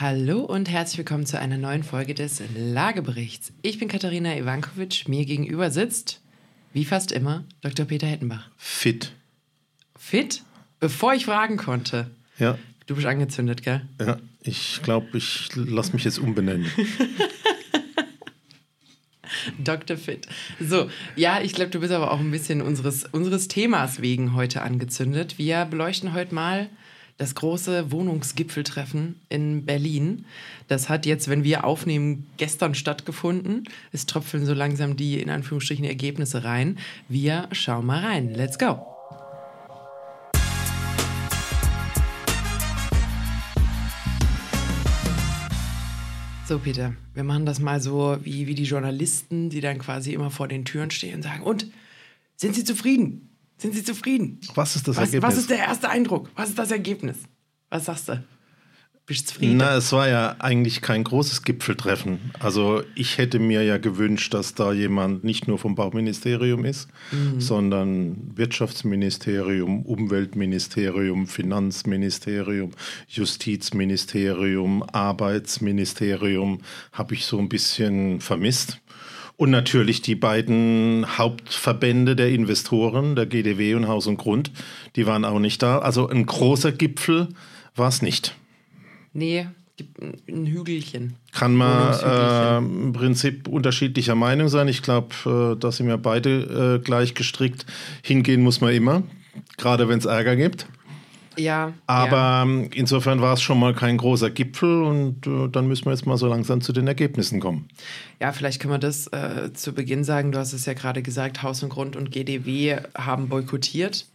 Hallo und herzlich willkommen zu einer neuen Folge des Lageberichts. Ich bin Katharina Ivankovic. Mir gegenüber sitzt, wie fast immer, Dr. Peter Hettenbach. Fit. Fit? Bevor ich fragen konnte. Ja. Du bist angezündet, gell? Ja, ich glaube, ich lasse mich jetzt umbenennen. Dr. Fit. So, ja, ich glaube, du bist aber auch ein bisschen unseres, unseres Themas wegen heute angezündet. Wir beleuchten heute mal das große Wohnungsgipfeltreffen in Berlin. Das hat jetzt, wenn wir aufnehmen, gestern stattgefunden. Es tröpfeln so langsam die in Anführungsstrichen Ergebnisse rein. Wir schauen mal rein. Let's go. So, Peter, wir machen das mal so wie, wie die Journalisten, die dann quasi immer vor den Türen stehen und sagen: Und sind Sie zufrieden? Sind Sie zufrieden? Was ist das was, Ergebnis? Was ist der erste Eindruck? Was ist das Ergebnis? Was sagst du? Bist du zufrieden? Na, es war ja eigentlich kein großes Gipfeltreffen. Also ich hätte mir ja gewünscht, dass da jemand nicht nur vom Bauministerium ist, Mhm. sondern Wirtschaftsministerium, Umweltministerium, Finanzministerium, Justizministerium, Arbeitsministerium habe ich so ein bisschen vermisst. Und natürlich die beiden Hauptverbände der Investoren, der GDW und Haus und Grund, die waren auch nicht da. Also ein großer Gipfel war es nicht. Nee, ein- Hügelchen. Kann man äh, im Prinzip unterschiedlicher Meinung sein. Ich glaube, äh, da sind wir beide äh, gleich gestrickt. Hingehen muss man immer, gerade wenn es Ärger gibt. Ja. Aber ja. ähm, insofern war es schon mal kein großer Gipfel und äh, dann müssen wir jetzt mal so langsam zu den Ergebnissen kommen. Ja, vielleicht können wir das äh, zu Beginn sagen. Du hast es ja gerade gesagt, Haus und Grund und GDW haben boykottiert.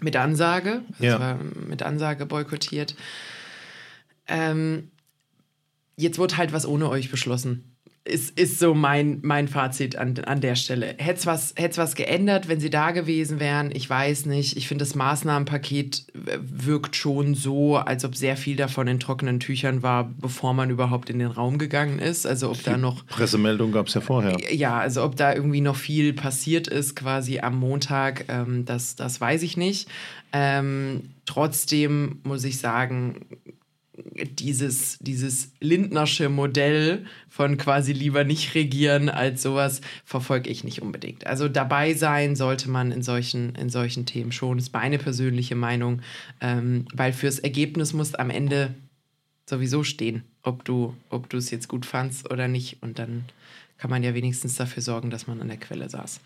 Mit Ansage. Das Ja. mit Ansage boykottiert. Ähm, jetzt wird halt was ohne euch beschlossen. Ist, ist so mein, mein Fazit an, an der Stelle. Hätte es was, hätt's was geändert, wenn sie da gewesen wären? Ich weiß nicht. Ich finde, das Maßnahmenpaket äh, wirkt schon so, als ob sehr viel davon in trockenen Tüchern war, bevor man überhaupt in den Raum gegangen ist. Also ob da noch Pressemeldung gab es ja vorher. ja, also ob da irgendwie noch viel passiert ist, quasi am Montag, ähm, das, das weiß ich nicht. Ähm, trotzdem muss ich sagen, dieses, dieses Lindnersche Modell von quasi lieber nicht regieren als sowas verfolge ich nicht unbedingt. Also dabei sein sollte man in solchen, in solchen Themen schon. Ist meine persönliche Meinung, ähm, weil fürs Ergebnis muss am Ende sowieso stehen, ob du, ob du es jetzt gut fandst oder nicht. Und dann kann man ja wenigstens dafür sorgen, dass man an der Quelle saß.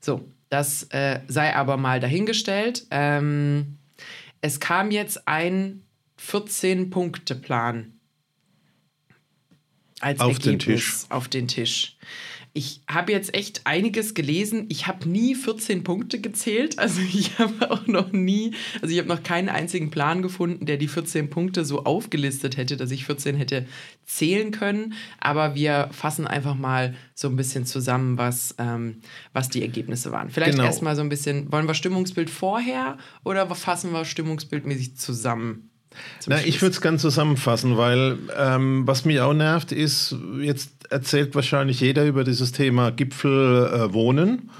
So, das äh, sei aber mal dahingestellt. Ähm, es kam jetzt ein 14-Punkte-Plan als Auf den Ergebnis auf den Tisch. Ich habe jetzt echt einiges gelesen. Ich habe nie 14 Punkte gezählt. Also ich habe auch noch nie, also ich habe noch keinen einzigen Plan gefunden, der die 14 Punkte so aufgelistet hätte, dass ich 14 hätte zählen können. Aber wir fassen einfach mal so ein bisschen zusammen, was, ähm, was die Ergebnisse waren. Vielleicht Genau. erstmal so ein bisschen, wollen wir Stimmungsbild vorher oder fassen wir stimmungsbildmäßig zusammen? Na, ich würde es ganz zusammenfassen, weil ähm, was mich auch nervt, ist, jetzt erzählt wahrscheinlich jeder über dieses Thema Gipfel äh, Wohnen.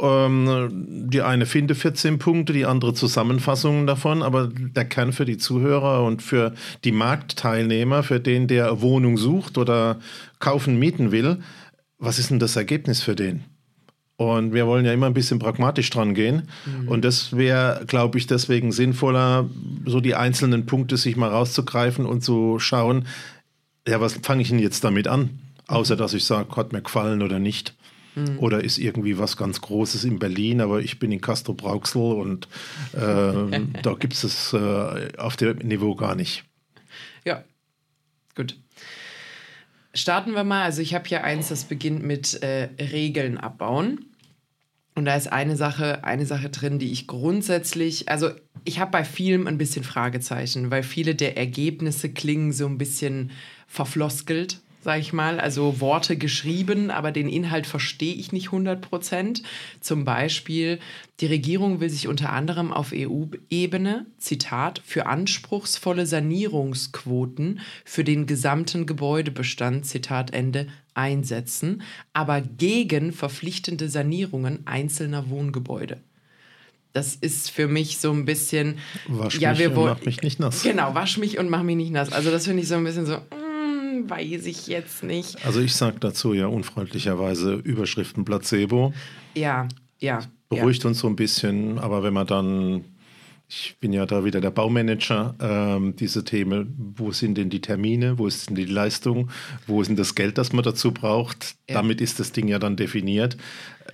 Ähm, die eine finde 14 Punkte, die andere Zusammenfassungen davon, aber der Kern für die Zuhörer und für die Marktteilnehmer, für den, der Wohnung sucht oder kaufen, mieten will, was ist denn das Ergebnis für den? Und wir wollen ja immer ein bisschen pragmatisch dran gehen. Und das wäre, glaube ich, deswegen sinnvoller, so die einzelnen Punkte sich mal rauszugreifen und zu schauen, ja, was fange ich denn jetzt damit an? Außer, dass ich sage, hat mir gefallen oder nicht. Oder ist irgendwie was ganz Großes in Berlin, aber ich bin in Castro Brauxel und äh, da gibt es es äh, auf dem Niveau gar nicht. Ja, gut. Starten wir mal. Also ich habe hier eins, das beginnt mit äh, Regeln abbauen. Und da ist eine Sache, eine Sache drin, die ich grundsätzlich, also ich habe bei vielem ein bisschen Fragezeichen, weil viele der Ergebnisse klingen so ein bisschen verfloskelt, sag ich mal. Also Worte geschrieben, aber den Inhalt verstehe ich nicht 100 Prozent. Zum Beispiel, die Regierung will sich unter anderem auf EU-Ebene, Zitat, für anspruchsvolle Sanierungsquoten für den gesamten Gebäudebestand, Zitat Ende, einsetzen, aber gegen verpflichtende Sanierungen einzelner Wohngebäude. das ist für mich so ein bisschen. Wasch ja, mich wir und mach mich nicht nass. Genau, wasch mich und mach mich nicht nass. Also, das finde ich so ein bisschen so, weiß ich jetzt nicht. Also ich sage dazu ja unfreundlicherweise Überschriften Placebo. Ja, ja. Beruhigt uns so ein bisschen, aber wenn man dann, ich bin ja da wieder der Baumanager, ähm, diese Themen, wo sind denn die Termine, wo ist denn die Leistung, wo ist denn das Geld, das man dazu braucht, Ja. damit ist das Ding ja dann definiert,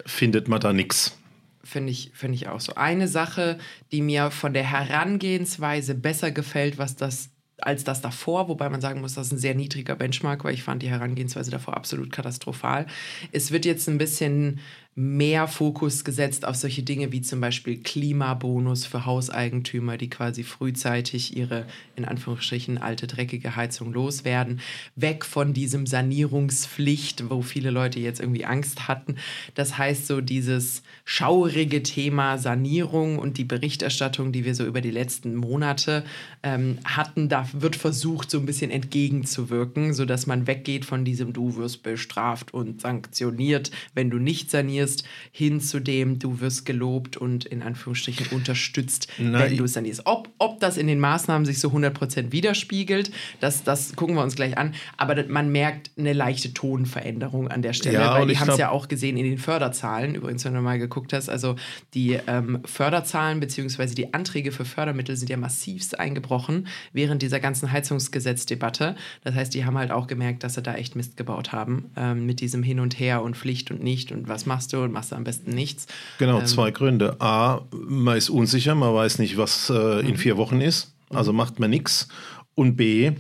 findet man da nichts. Finde ich, finde ich auch so. Eine Sache, die mir von der Herangehensweise besser gefällt, was das als das davor, wobei man sagen muss, das ist ein sehr niedriger Benchmark, weil ich fand die Herangehensweise davor absolut katastrophal. Es wird jetzt ein bisschen mehr Fokus gesetzt auf solche Dinge wie zum Beispiel Klimabonus für Hauseigentümer, die quasi frühzeitig ihre, in Anführungsstrichen, alte, dreckige Heizung loswerden. Weg von diesem Sanierungspflicht, wo viele Leute jetzt irgendwie Angst hatten. Das heißt, so dieses schaurige Thema Sanierung und die Berichterstattung, die wir so über die letzten Monate ähm, hatten, da wird versucht, so ein bisschen entgegenzuwirken, sodass man weggeht von diesem Du wirst bestraft und sanktioniert, wenn du nicht sanierst, hin zu dem Du wirst gelobt und in Anführungsstrichen unterstützt, Na, wenn du sanierst. Ob, ob das in den Maßnahmen sich so 100% widerspiegelt, das, das gucken wir uns gleich an. Aber man merkt eine leichte Tonveränderung an der Stelle, Ja, weil ich haben es ja auch gesehen in den Förderzahlen. Übrigens, wenn du mal geguckt hast, also die ähm, Förderzahlen bzw. die Anträge für Fördermittel sind ja massivst eingebrochen während dieser ganzen Heizungsgesetzdebatte. Das heißt, die haben halt auch gemerkt, dass sie da echt Mist gebaut haben ähm, mit diesem Hin und Her und Pflicht und nicht und was machst du und machst du am besten nichts. Genau, Ähm, zwei Gründe. A, man ist unsicher, man weiß nicht, was äh, Mhm. in vier Wochen ist, also macht man nichts. Und B,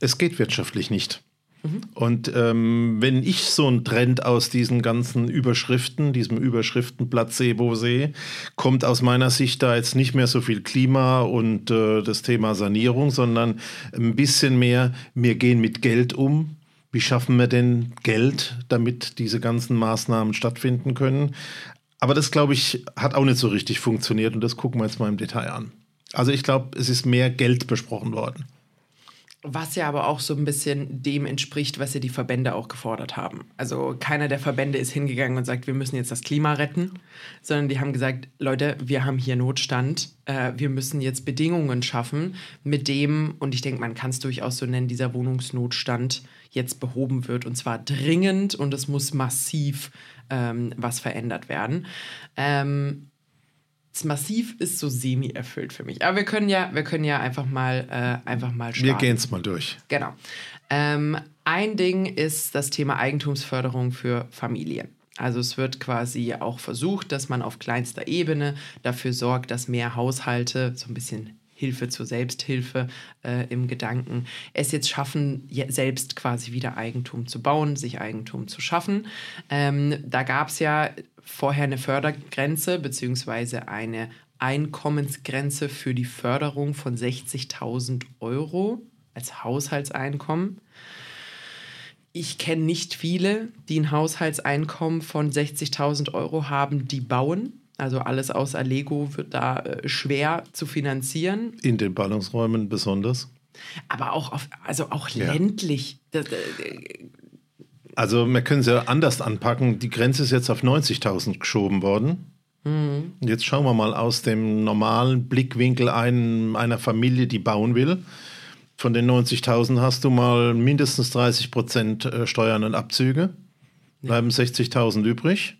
es geht wirtschaftlich nicht. Mhm. Und ähm, wenn ich so einen Trend aus diesen ganzen Überschriften, diesem Überschriftenplacebo sehe, kommt aus meiner Sicht da jetzt nicht mehr so viel Klima und äh, das Thema Sanierung, sondern ein bisschen mehr, wir gehen mit Geld um. Wie schaffen wir denn Geld, damit diese ganzen Maßnahmen stattfinden können? Aber das, glaube ich, hat auch nicht so richtig funktioniert und das gucken wir jetzt mal im Detail an. Also ich glaube, es ist mehr Geld besprochen worden. Was ja aber auch so ein bisschen dem entspricht, was ja die Verbände auch gefordert haben. Also keiner der Verbände ist hingegangen und sagt, wir müssen jetzt das Klima retten, sondern die haben gesagt, Leute, wir haben hier Notstand, äh, wir müssen jetzt Bedingungen schaffen, mit dem, und ich denke, man kann es durchaus so nennen, dieser Wohnungsnotstand jetzt behoben wird und zwar dringend und es muss massiv ähm, was verändert werden. Ähm, das Massiv ist so semi-erfüllt für mich. Aber wir können ja, wir können ja einfach mal, äh, einfach mal starten. Wir gehen es mal durch. Genau. Ähm, ein Ding ist das Thema Eigentumsförderung für Familien. Also es wird quasi auch versucht, dass man auf kleinster Ebene dafür sorgt, dass mehr Haushalte so ein bisschen Hilfe zur Selbsthilfe äh, im Gedanken es jetzt schaffen, selbst quasi wieder Eigentum zu bauen, sich Eigentum zu schaffen. Ähm, da gab es ja vorher eine Fördergrenze beziehungsweise eine Einkommensgrenze für die Förderung von 60.000 Euro als Haushaltseinkommen. Ich kenne nicht viele, die ein Haushaltseinkommen von 60.000 Euro haben, die bauen. Also alles außer Lego wird da äh, schwer zu finanzieren. In den Ballungsräumen besonders. Aber auch, auf, also auch Ja. ländlich. Das, äh, Also wir können es ja anders anpacken. Die Grenze ist jetzt auf 90.000 geschoben worden. Mhm. Jetzt schauen wir mal aus dem normalen Blickwinkel ein, einer Familie, die bauen will. Von den 90.000 hast du mal mindestens 30 Prozent äh, Steuern und Abzüge. Bleiben 60.000 übrig.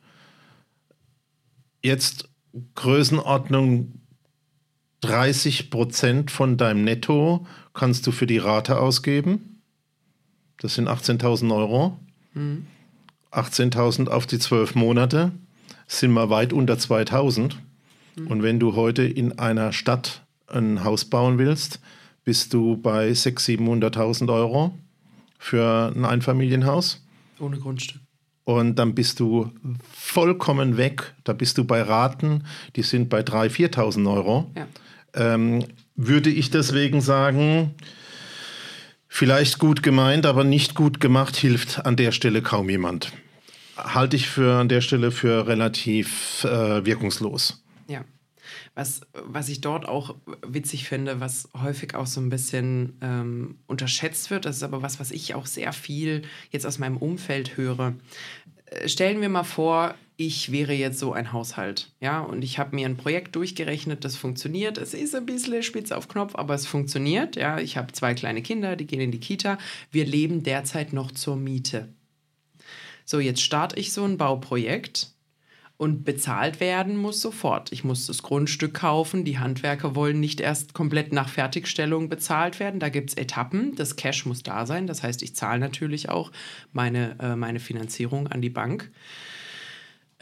Jetzt Größenordnung 30 Prozent von deinem Netto kannst du für die Rate ausgeben. Das sind 18.000 Euro. 18.000 auf die zwölf Monate sind wir weit unter 2.000. Und wenn du heute in einer Stadt ein Haus bauen willst, bist du bei 600.000, 700.000 Euro für ein Einfamilienhaus. ohne Grundstück. Und dann bist du vollkommen weg. Da bist du bei Raten, die sind bei 3.000, 4.000 Euro. Ja. Ähm, würde ich deswegen sagen, vielleicht gut gemeint, aber nicht gut gemacht, hilft an der Stelle kaum jemand. Halte ich für an der Stelle für relativ äh, wirkungslos. Ja. Was, was ich dort auch witzig finde, was häufig auch so ein bisschen ähm, unterschätzt wird, das ist aber was, was ich auch sehr viel jetzt aus meinem Umfeld höre. Äh, Stellen wir mal vor, ich wäre jetzt so ein Haushalt. Ja, und ich habe mir ein Projekt durchgerechnet, das funktioniert. Es ist ein bisschen spitz auf Knopf, aber es funktioniert. Ja, ich habe zwei kleine Kinder, die gehen in die Kita. Wir leben derzeit noch zur Miete. So, jetzt starte ich so ein Bauprojekt und bezahlt werden muss sofort. Ich muss das Grundstück kaufen. Die Handwerker wollen nicht erst komplett nach Fertigstellung bezahlt werden. Da gibt es Etappen. Das Cash muss da sein. Das heißt, ich zahle natürlich auch meine, äh, meine Finanzierung an die Bank.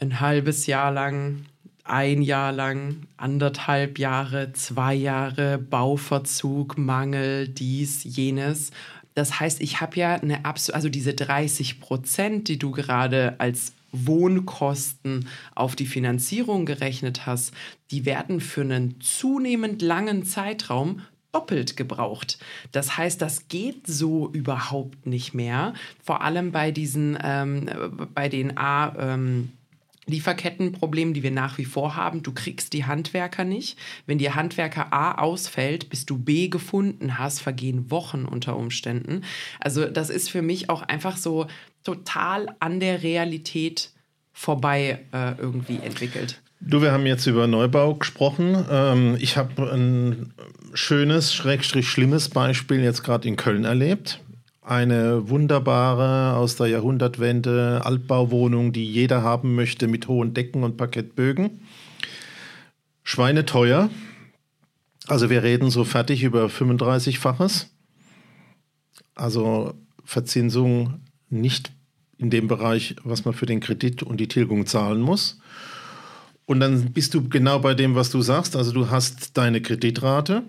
Ein halbes Jahr lang, ein Jahr lang, anderthalb Jahre, zwei Jahre, Bauverzug, Mangel, dies, jenes. Das heißt, ich habe ja eine absolute, also diese 30 Prozent, die du gerade als Wohnkosten auf die Finanzierung gerechnet hast, die werden für einen zunehmend langen Zeitraum doppelt gebraucht. Das heißt, das geht so überhaupt nicht mehr. Vor allem bei diesen, ähm, bei den A, ähm, Lieferkettenproblem, die wir nach wie vor haben. Du kriegst die Handwerker nicht. Wenn dir Handwerker A ausfällt, bis du B gefunden hast, vergehen Wochen unter Umständen. Also das ist für mich auch einfach so total an der Realität vorbei äh, irgendwie entwickelt. Du, wir haben jetzt über Neubau gesprochen. Ähm, ich habe ein schönes, schrägstrich schlimmes Beispiel jetzt gerade in Köln erlebt eine wunderbare aus der Jahrhundertwende Altbauwohnung, die jeder haben möchte mit hohen Decken und Parkettbögen. Schweineteuer. Also wir reden so fertig über 35-faches. Also Verzinsung nicht in dem Bereich, was man für den Kredit und die Tilgung zahlen muss. Und dann bist du genau bei dem, was du sagst. Also du hast deine Kreditrate,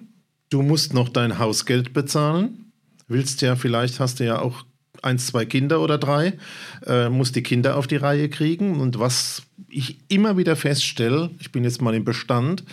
du musst noch dein Hausgeld bezahlen willst ja, vielleicht hast du ja auch eins, zwei Kinder oder drei, äh, musst die Kinder auf die Reihe kriegen. Und was ich immer wieder feststelle, ich bin jetzt mal im Bestand,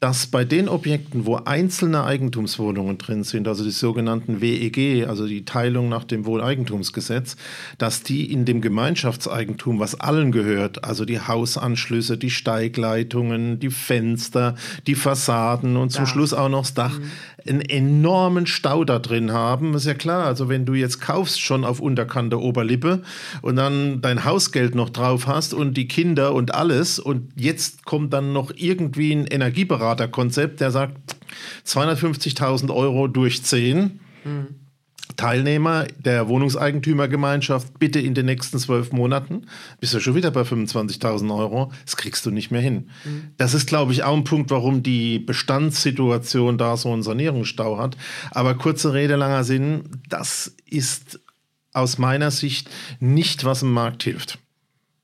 dass bei den Objekten, wo einzelne Eigentumswohnungen drin sind, also die sogenannten WEG, also die Teilung nach dem Wohneigentumsgesetz, dass die in dem Gemeinschaftseigentum, was allen gehört, also die Hausanschlüsse, die Steigleitungen, die Fenster, die Fassaden und zum ja. Schluss auch noch das Dach, mhm einen enormen Stau da drin haben. ist ja klar, also wenn du jetzt kaufst schon auf unterkante Oberlippe und dann dein Hausgeld noch drauf hast und die Kinder und alles und jetzt kommt dann noch irgendwie ein Energieberaterkonzept, der sagt 250.000 Euro durch 10. Mhm. Teilnehmer der Wohnungseigentümergemeinschaft bitte in den nächsten zwölf Monaten, bist du schon wieder bei 25.000 Euro. Das kriegst du nicht mehr hin. Mhm. Das ist, glaube ich, auch ein Punkt, warum die Bestandssituation da so einen Sanierungsstau hat. Aber kurze Rede, langer Sinn, das ist aus meiner Sicht nicht, was dem Markt hilft.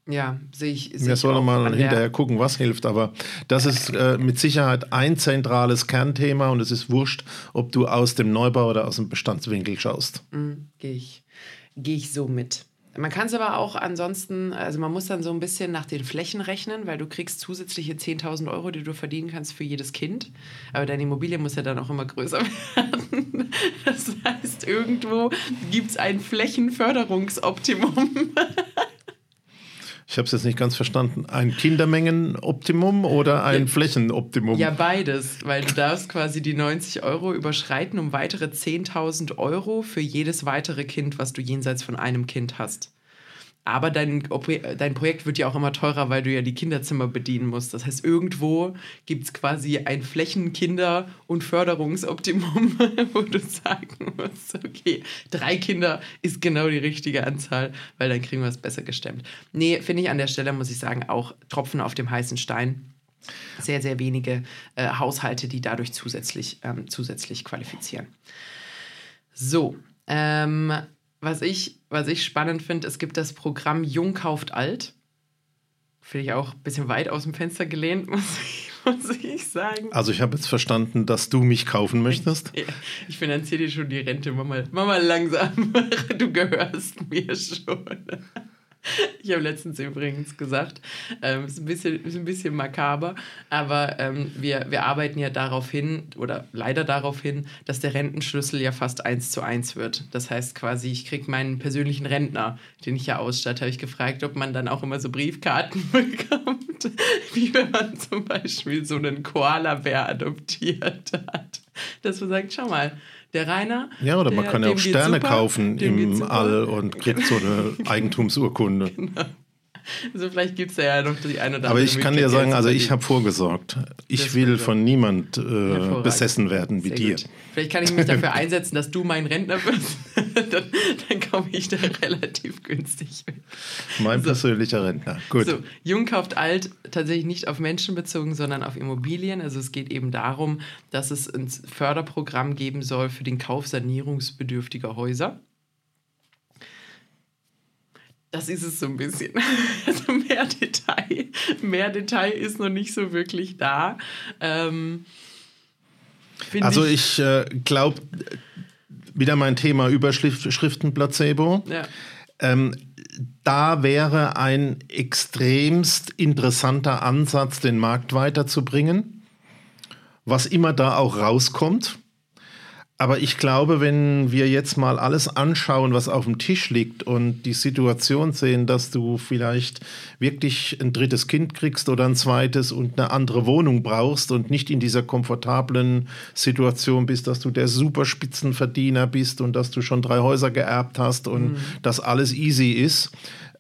Ja, sehe ich. Seh Wir sollen mal hinterher gucken, was hilft. Aber das ist äh, mit Sicherheit ein zentrales Kernthema und es ist wurscht, ob du aus dem Neubau oder aus dem Bestandswinkel schaust. Mhm, Gehe ich, geh ich so mit. Man kann es aber auch ansonsten, also man muss dann so ein bisschen nach den Flächen rechnen, weil du kriegst zusätzliche 10.000 Euro, die du verdienen kannst für jedes Kind. Aber deine Immobilie muss ja dann auch immer größer werden. Das heißt, irgendwo gibt es ein Flächenförderungsoptimum. Ich habe es jetzt nicht ganz verstanden. Ein Kindermengenoptimum oder ein ja, Flächenoptimum? Ja, beides, weil du darfst quasi die 90 Euro überschreiten um weitere 10.000 Euro für jedes weitere Kind, was du jenseits von einem Kind hast. Aber dein, dein Projekt wird ja auch immer teurer, weil du ja die Kinderzimmer bedienen musst. Das heißt, irgendwo gibt es quasi ein Flächenkinder- und Förderungsoptimum, wo du sagen musst, okay, drei Kinder ist genau die richtige Anzahl, weil dann kriegen wir es besser gestemmt. Nee, finde ich an der Stelle, muss ich sagen, auch Tropfen auf dem heißen Stein. Sehr, sehr wenige äh, Haushalte, die dadurch zusätzlich, ähm, zusätzlich qualifizieren. So, ähm, was ich, was ich spannend finde, es gibt das Programm Jung kauft alt. Finde ich auch ein bisschen weit aus dem Fenster gelehnt, muss ich, muss ich sagen. Also ich habe jetzt verstanden, dass du mich kaufen möchtest. Ja, ich finanziere dir schon die Rente. Mach mal, mach mal langsam. Du gehörst mir schon. Ich habe letztens übrigens gesagt, ähm, ist, ein bisschen, ist ein bisschen makaber, aber ähm, wir, wir arbeiten ja darauf hin, oder leider darauf hin, dass der Rentenschlüssel ja fast eins zu eins wird. Das heißt quasi, ich kriege meinen persönlichen Rentner, den ich ja ausstatte, habe ich gefragt, ob man dann auch immer so Briefkarten bekommt, wie wenn man zum Beispiel so einen Koala-Bär adoptiert hat. Dass man sagt, schau mal, der Rainer. Ja, oder man kann ja auch Sterne super, kaufen im All und kriegt so eine Eigentumsurkunde. Genau. also vielleicht gibt es ja noch die eine oder andere. Aber ich kann dir sagen, also ich habe vorgesorgt. Ich will von niemand äh, besessen werden wie Sehr dir. Gut. Vielleicht kann ich mich dafür einsetzen, dass du mein Rentner wirst. dann, dann komme ich da relativ günstig weg. Mein so. persönlicher Rentner. Gut. So, Jung kauft alt tatsächlich nicht auf Menschen bezogen, sondern auf Immobilien. Also es geht eben darum, dass es ein Förderprogramm geben soll für den Kauf sanierungsbedürftiger Häuser. Das ist es so ein bisschen. Also mehr Detail, mehr Detail ist noch nicht so wirklich da. Ähm, also ich, ich äh, glaube, wieder mein Thema Überschriftenplacebo. Ja. Ähm, da wäre ein extremst interessanter Ansatz, den Markt weiterzubringen, was immer da auch rauskommt. Aber ich glaube, wenn wir jetzt mal alles anschauen, was auf dem Tisch liegt und die Situation sehen, dass du vielleicht wirklich ein drittes Kind kriegst oder ein zweites und eine andere Wohnung brauchst und nicht in dieser komfortablen Situation bist, dass du der Superspitzenverdiener bist und dass du schon drei Häuser geerbt hast und mhm. dass alles easy ist,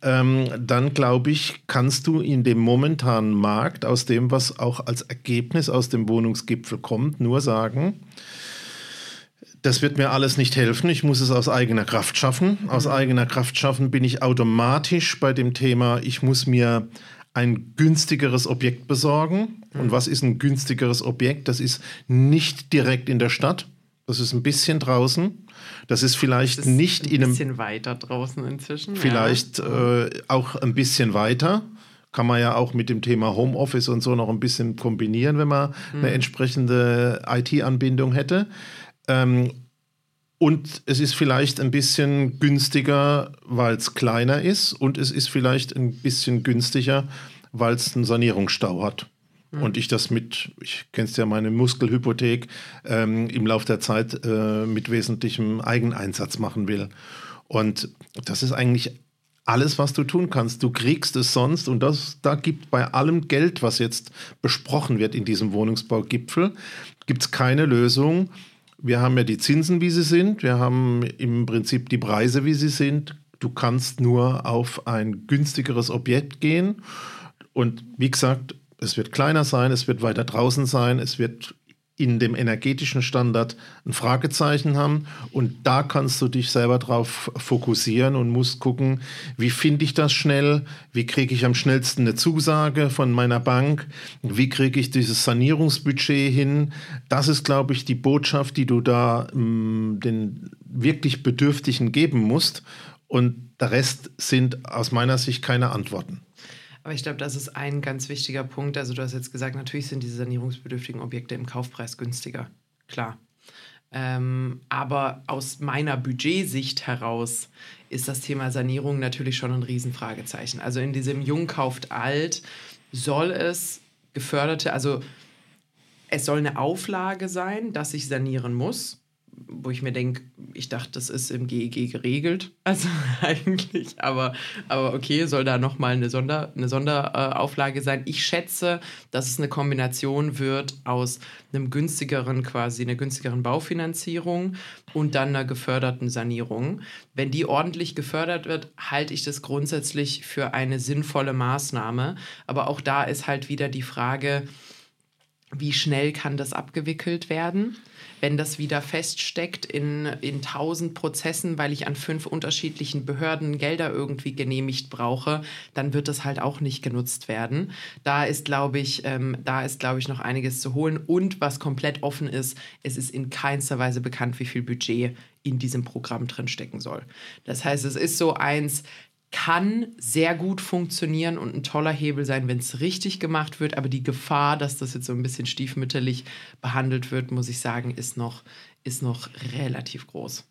ähm, dann glaube ich, kannst du in dem momentanen Markt aus dem, was auch als Ergebnis aus dem Wohnungsgipfel kommt, nur sagen, das wird mir alles nicht helfen. Ich muss es aus eigener Kraft schaffen. Aus mhm. eigener Kraft schaffen bin ich automatisch bei dem Thema, ich muss mir ein günstigeres Objekt besorgen. Mhm. Und was ist ein günstigeres Objekt? Das ist nicht direkt in der Stadt. Das ist ein bisschen draußen. Das ist vielleicht das ist nicht in einem. Ein bisschen weiter draußen inzwischen. Vielleicht ja. äh, auch ein bisschen weiter. Kann man ja auch mit dem Thema Homeoffice und so noch ein bisschen kombinieren, wenn man mhm. eine entsprechende IT-Anbindung hätte. Ähm, und es ist vielleicht ein bisschen günstiger, weil es kleiner ist. Und es ist vielleicht ein bisschen günstiger, weil es einen Sanierungsstau hat. Mhm. Und ich das mit, ich kennst ja meine Muskelhypothek, ähm, im Laufe der Zeit äh, mit wesentlichem Eigeneinsatz machen will. Und das ist eigentlich alles, was du tun kannst. Du kriegst es sonst, und das, da gibt bei allem Geld, was jetzt besprochen wird in diesem Wohnungsbaugipfel, gibt es keine Lösung, wir haben ja die Zinsen, wie sie sind. Wir haben im Prinzip die Preise, wie sie sind. Du kannst nur auf ein günstigeres Objekt gehen. Und wie gesagt, es wird kleiner sein, es wird weiter draußen sein, es wird in dem energetischen Standard ein Fragezeichen haben. Und da kannst du dich selber drauf fokussieren und musst gucken, wie finde ich das schnell, wie kriege ich am schnellsten eine Zusage von meiner Bank, wie kriege ich dieses Sanierungsbudget hin. Das ist, glaube ich, die Botschaft, die du da mh, mm, den wirklich Bedürftigen geben musst. Und der Rest sind aus meiner Sicht keine Antworten. Aber ich glaube, das ist ein ganz wichtiger Punkt. Also du hast jetzt gesagt, natürlich sind diese sanierungsbedürftigen Objekte im Kaufpreis günstiger. Klar. Ähm, aber aus meiner Budgetsicht heraus ist das Thema Sanierung natürlich schon ein Riesenfragezeichen. Also in diesem Jung kauft alt soll es geförderte, also es soll eine Auflage sein, dass ich sanieren muss wo ich mir denke, ich dachte, das ist im GEG geregelt. Also eigentlich, aber, aber okay, soll da nochmal eine, Sonder, eine Sonderauflage sein. Ich schätze, dass es eine Kombination wird aus einem günstigeren, quasi einer günstigeren Baufinanzierung und dann einer geförderten Sanierung. Wenn die ordentlich gefördert wird, halte ich das grundsätzlich für eine sinnvolle Maßnahme. Aber auch da ist halt wieder die Frage, wie schnell kann das abgewickelt werden? Wenn das wieder feststeckt in, in tausend Prozessen, weil ich an fünf unterschiedlichen Behörden Gelder irgendwie genehmigt brauche, dann wird das halt auch nicht genutzt werden. Da ist, glaube ich, ähm, da ist, glaube ich, noch einiges zu holen. Und was komplett offen ist, es ist in keinster Weise bekannt, wie viel Budget in diesem Programm drin stecken soll. Das heißt, es ist so eins, kann sehr gut funktionieren und ein toller Hebel sein, wenn es richtig gemacht wird. Aber die Gefahr, dass das jetzt so ein bisschen stiefmütterlich behandelt wird, muss ich sagen, ist noch, ist noch relativ groß.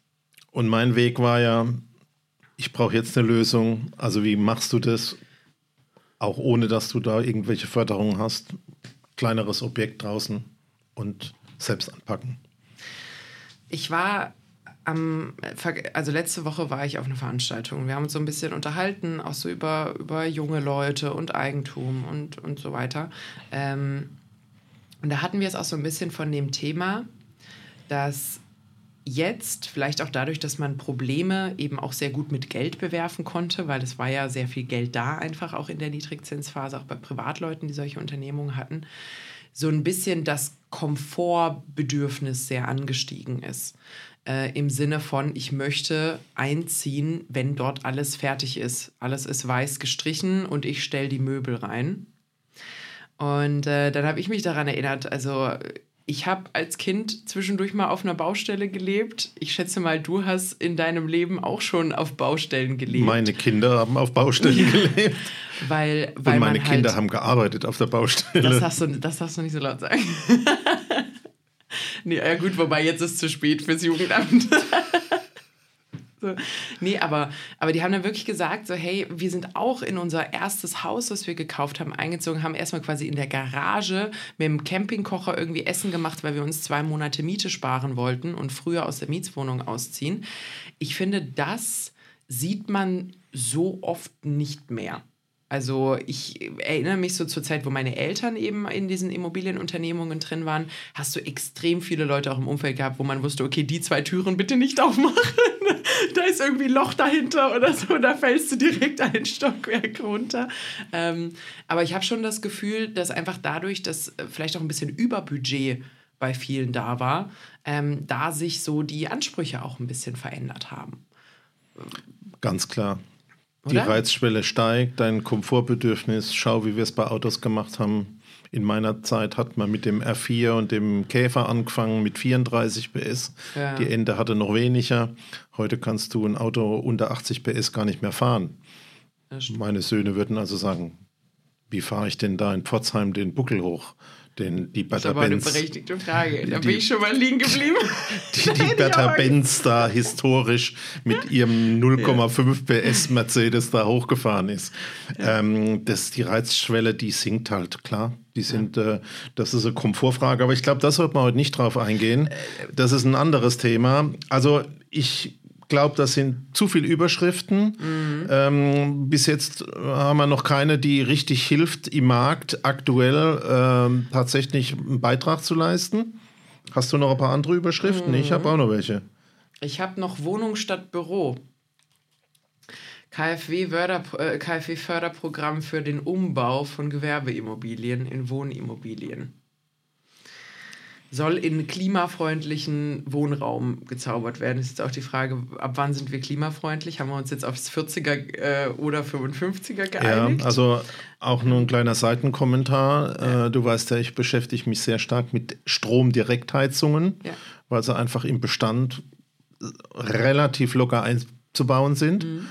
Und mein Weg war ja, ich brauche jetzt eine Lösung. Also wie machst du das, auch ohne dass du da irgendwelche Förderungen hast? Kleineres Objekt draußen und selbst anpacken. Ich war am, also letzte Woche war ich auf einer Veranstaltung. Wir haben uns so ein bisschen unterhalten, auch so über, über junge Leute und Eigentum und, und so weiter. Ähm, und da hatten wir es auch so ein bisschen von dem Thema, dass jetzt, vielleicht auch dadurch, dass man Probleme eben auch sehr gut mit Geld bewerfen konnte, weil es war ja sehr viel Geld da einfach auch in der Niedrigzinsphase, auch bei Privatleuten, die solche Unternehmungen hatten, so ein bisschen das Komfortbedürfnis sehr angestiegen ist. Äh, Im Sinne von, ich möchte einziehen, wenn dort alles fertig ist. Alles ist weiß gestrichen und ich stelle die Möbel rein. Und äh, dann habe ich mich daran erinnert, also ich habe als Kind zwischendurch mal auf einer Baustelle gelebt. Ich schätze mal, du hast in deinem Leben auch schon auf Baustellen gelebt. Meine Kinder haben auf Baustellen gelebt. Weil, weil Und meine Kinder halt, haben gearbeitet auf der Baustelle. Das darfst du, das darfst du nicht so laut sagen. Nee, ja gut, wobei jetzt ist es zu spät fürs Jugendamt. So. Nee, aber, aber die haben dann wirklich gesagt, so, hey, wir sind auch in unser erstes Haus, das wir gekauft haben, eingezogen, haben erstmal quasi in der Garage mit dem Campingkocher irgendwie Essen gemacht, weil wir uns zwei Monate Miete sparen wollten und früher aus der Mietswohnung ausziehen. Ich finde, das sieht man so oft nicht mehr. Also ich erinnere mich so zur Zeit, wo meine Eltern eben in diesen Immobilienunternehmungen drin waren, hast du extrem viele Leute auch im Umfeld gehabt, wo man wusste, okay, die zwei Türen bitte nicht aufmachen. da ist irgendwie ein Loch dahinter oder so, da fällst du direkt ein Stockwerk runter. Ähm, aber ich habe schon das Gefühl, dass einfach dadurch, dass vielleicht auch ein bisschen Überbudget bei vielen da war, ähm, da sich so die Ansprüche auch ein bisschen verändert haben. Ganz klar. Die Reizschwelle steigt, dein Komfortbedürfnis, schau, wie wir es bei Autos gemacht haben. In meiner Zeit hat man mit dem R4 und dem Käfer angefangen mit 34 PS. Ja. Die Ende hatte noch weniger. Heute kannst du ein Auto unter 80 PS gar nicht mehr fahren. Meine Söhne würden also sagen, wie fahre ich denn da in Pforzheim den Buckel hoch? Den, die Bertha Das ist aber eine berechtigte Frage. Da die, bin ich schon mal liegen geblieben. Die, die Bertha Benz da historisch mit ihrem 0,5 PS Mercedes da hochgefahren ist. Ja. Ähm, das, die Reizschwelle, die sinkt halt, klar. Die sind, ja. äh, das ist eine Komfortfrage, aber ich glaube, das sollte man heute nicht drauf eingehen. Äh, das ist ein anderes Thema. Also ich glaube, das sind zu viele Überschriften. Mhm. Ähm, bis jetzt haben wir noch keine, die richtig hilft, im Markt aktuell ähm, tatsächlich einen Beitrag zu leisten. Hast du noch ein paar andere Überschriften? Mhm. Ich habe auch noch welche. Ich habe noch Wohnung statt Büro. KfW-Förderprogramm äh, für den Umbau von Gewerbeimmobilien in Wohnimmobilien soll in klimafreundlichen Wohnraum gezaubert werden. Das ist jetzt auch die Frage, ab wann sind wir klimafreundlich? Haben wir uns jetzt aufs 40er äh, oder 55er geeinigt? Ja, also auch nur ein kleiner Seitenkommentar. Ja. Äh, du weißt ja, ich beschäftige mich sehr stark mit Stromdirektheizungen, ja. weil sie einfach im Bestand relativ locker einzubauen sind. Mhm.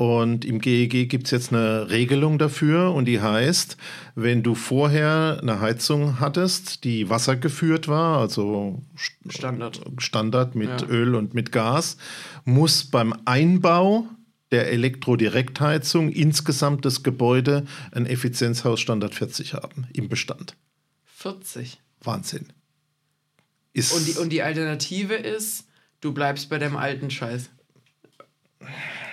Und im GEG gibt es jetzt eine Regelung dafür und die heißt, wenn du vorher eine Heizung hattest, die wassergeführt war, also Standard, Standard mit ja. Öl und mit Gas, muss beim Einbau der Elektrodirektheizung insgesamt das Gebäude ein Effizienzhausstandard 40 haben im Bestand. 40? Wahnsinn. Ist und, die, und die Alternative ist, du bleibst bei deinem alten Scheiß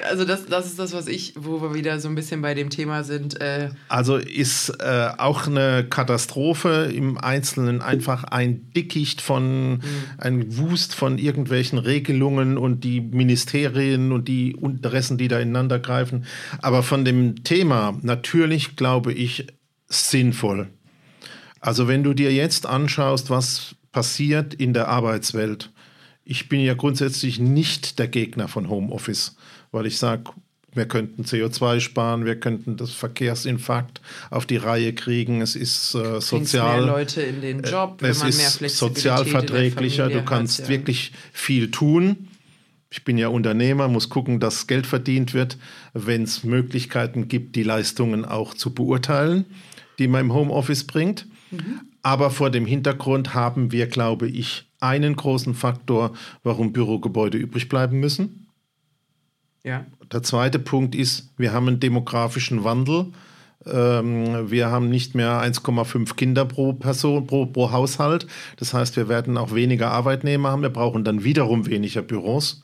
also das, das ist das, was ich, wo wir wieder so ein bisschen bei dem Thema sind. Äh also ist äh, auch eine Katastrophe im Einzelnen einfach ein Dickicht von, mhm. ein Wust von irgendwelchen Regelungen und die Ministerien und die Interessen, die da ineinander greifen. Aber von dem Thema natürlich, glaube ich, sinnvoll. Also wenn du dir jetzt anschaust, was passiert in der Arbeitswelt, ich bin ja grundsätzlich nicht der Gegner von Homeoffice weil ich sage, wir könnten CO2 sparen, wir könnten das Verkehrsinfarkt auf die Reihe kriegen. Es ist äh, sozial. Mehr Leute in den äh, Job, es ist sozialverträglicher. Du kannst hat, ja. wirklich viel tun. Ich bin ja Unternehmer, muss gucken, dass Geld verdient wird, wenn es Möglichkeiten gibt, die Leistungen auch zu beurteilen, die man im Homeoffice bringt. Mhm. Aber vor dem Hintergrund haben wir, glaube ich, einen großen Faktor, warum Bürogebäude übrig bleiben müssen. Ja. Der zweite Punkt ist, wir haben einen demografischen Wandel. Ähm, wir haben nicht mehr 1,5 Kinder pro Person, pro, pro Haushalt. Das heißt, wir werden auch weniger Arbeitnehmer haben. Wir brauchen dann wiederum weniger Büros.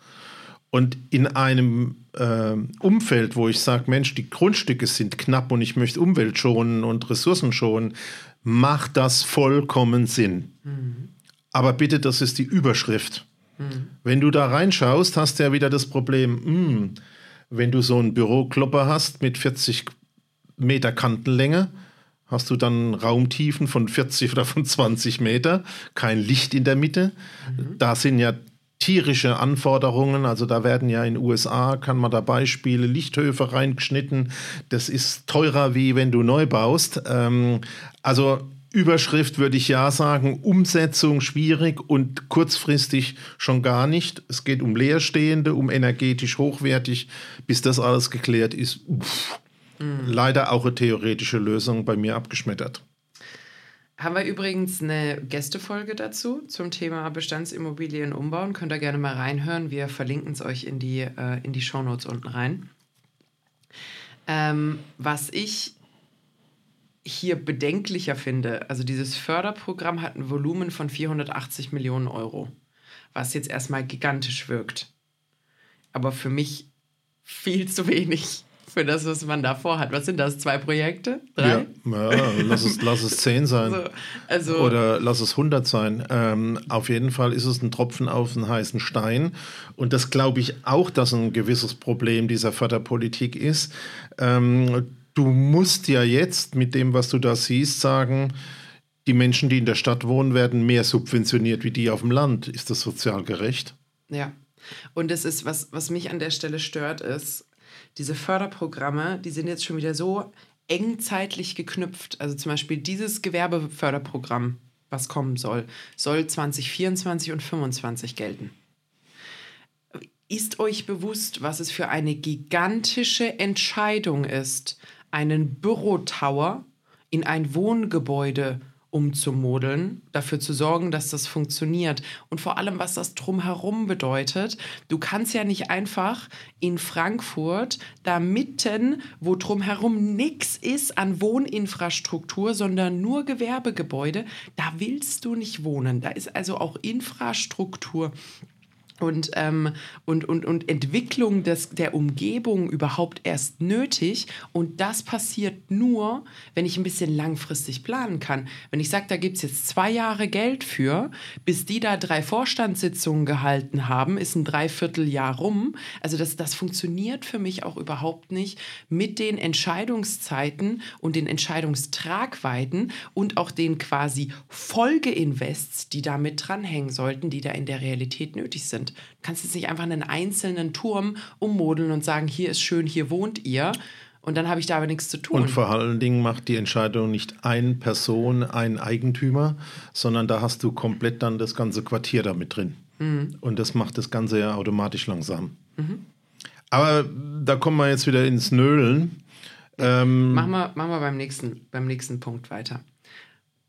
Und in einem äh, Umfeld, wo ich sage, Mensch, die Grundstücke sind knapp und ich möchte Umwelt schonen und Ressourcen schonen, macht das vollkommen Sinn. Mhm. Aber bitte, das ist die Überschrift. Mhm. Wenn du da reinschaust, hast du ja wieder das Problem, mh, hm, wenn du so einen Büroklopper hast mit 40 Meter Kantenlänge, hast du dann Raumtiefen von 40 oder von 20 Meter, kein Licht in der Mitte. Mhm. Da sind ja tierische Anforderungen. Also da werden ja in den USA, kann man da Beispiele, Lichthöfe reingeschnitten. Das ist teurer, wie wenn du neu baust. Ähm, also Überschrift würde ich ja sagen, Umsetzung schwierig und kurzfristig schon gar nicht. Es geht um Leerstehende, um energetisch hochwertig. Bis das alles geklärt ist, uff, mhm. leider auch eine theoretische Lösung bei mir abgeschmettert. Haben wir übrigens eine Gästefolge dazu zum Thema Bestandsimmobilien umbauen. Könnt ihr gerne mal reinhören. Wir verlinken es euch in die, äh, in die Shownotes unten rein. Ähm, was ich hier bedenklicher finde, also dieses Förderprogramm hat ein Volumen von 480 Millionen Euro, was jetzt erstmal gigantisch wirkt. Aber für mich viel zu wenig für das, was man da vorhat. Was sind das? Zwei Projekte? Drei? Ja, ja lass, es, lass es zehn sein. Also, also Oder lass es 100 sein. Ähm, auf jeden Fall ist es ein Tropfen auf einen heißen Stein. Und das glaube ich auch, dass ein gewisses Problem dieser Förderpolitik ist. Ähm, du musst ja jetzt mit dem, was du da siehst, sagen, die Menschen, die in der Stadt wohnen, werden mehr subventioniert wie die auf dem Land. Ist das sozial gerecht? Ja. Und es ist, was, was mich an der Stelle stört, ist, diese Förderprogramme, die sind jetzt schon wieder so eng zeitlich geknüpft. Also zum Beispiel dieses Gewerbeförderprogramm, was kommen soll, soll 2024 und 2025 gelten. Ist euch bewusst, was es für eine gigantische Entscheidung ist, einen Bürotower in ein Wohngebäude umzumodeln, dafür zu sorgen, dass das funktioniert und vor allem, was das drumherum bedeutet. Du kannst ja nicht einfach in Frankfurt da mitten, wo drumherum nichts ist an Wohninfrastruktur, sondern nur Gewerbegebäude, da willst du nicht wohnen. Da ist also auch Infrastruktur und, ähm, und, und, und Entwicklung des, der Umgebung überhaupt erst nötig. Und das passiert nur, wenn ich ein bisschen langfristig planen kann. Wenn ich sage, da gibt es jetzt zwei Jahre Geld für, bis die da drei Vorstandssitzungen gehalten haben, ist ein Dreivierteljahr rum. Also das, das funktioniert für mich auch überhaupt nicht mit den Entscheidungszeiten und den Entscheidungstragweiten und auch den quasi Folgeinvests, die da mit dranhängen sollten, die da in der Realität nötig sind. Du kannst jetzt nicht einfach einen einzelnen Turm ummodeln und sagen, hier ist schön, hier wohnt ihr. Und dann habe ich da aber nichts zu tun. Und vor allen Dingen macht die Entscheidung nicht eine Person, ein Eigentümer, sondern da hast du komplett dann das ganze Quartier damit drin. Mhm. Und das macht das Ganze ja automatisch langsam. Mhm. Aber da kommen wir jetzt wieder ins Nölen. Ähm, machen, wir, machen wir beim nächsten, beim nächsten Punkt weiter.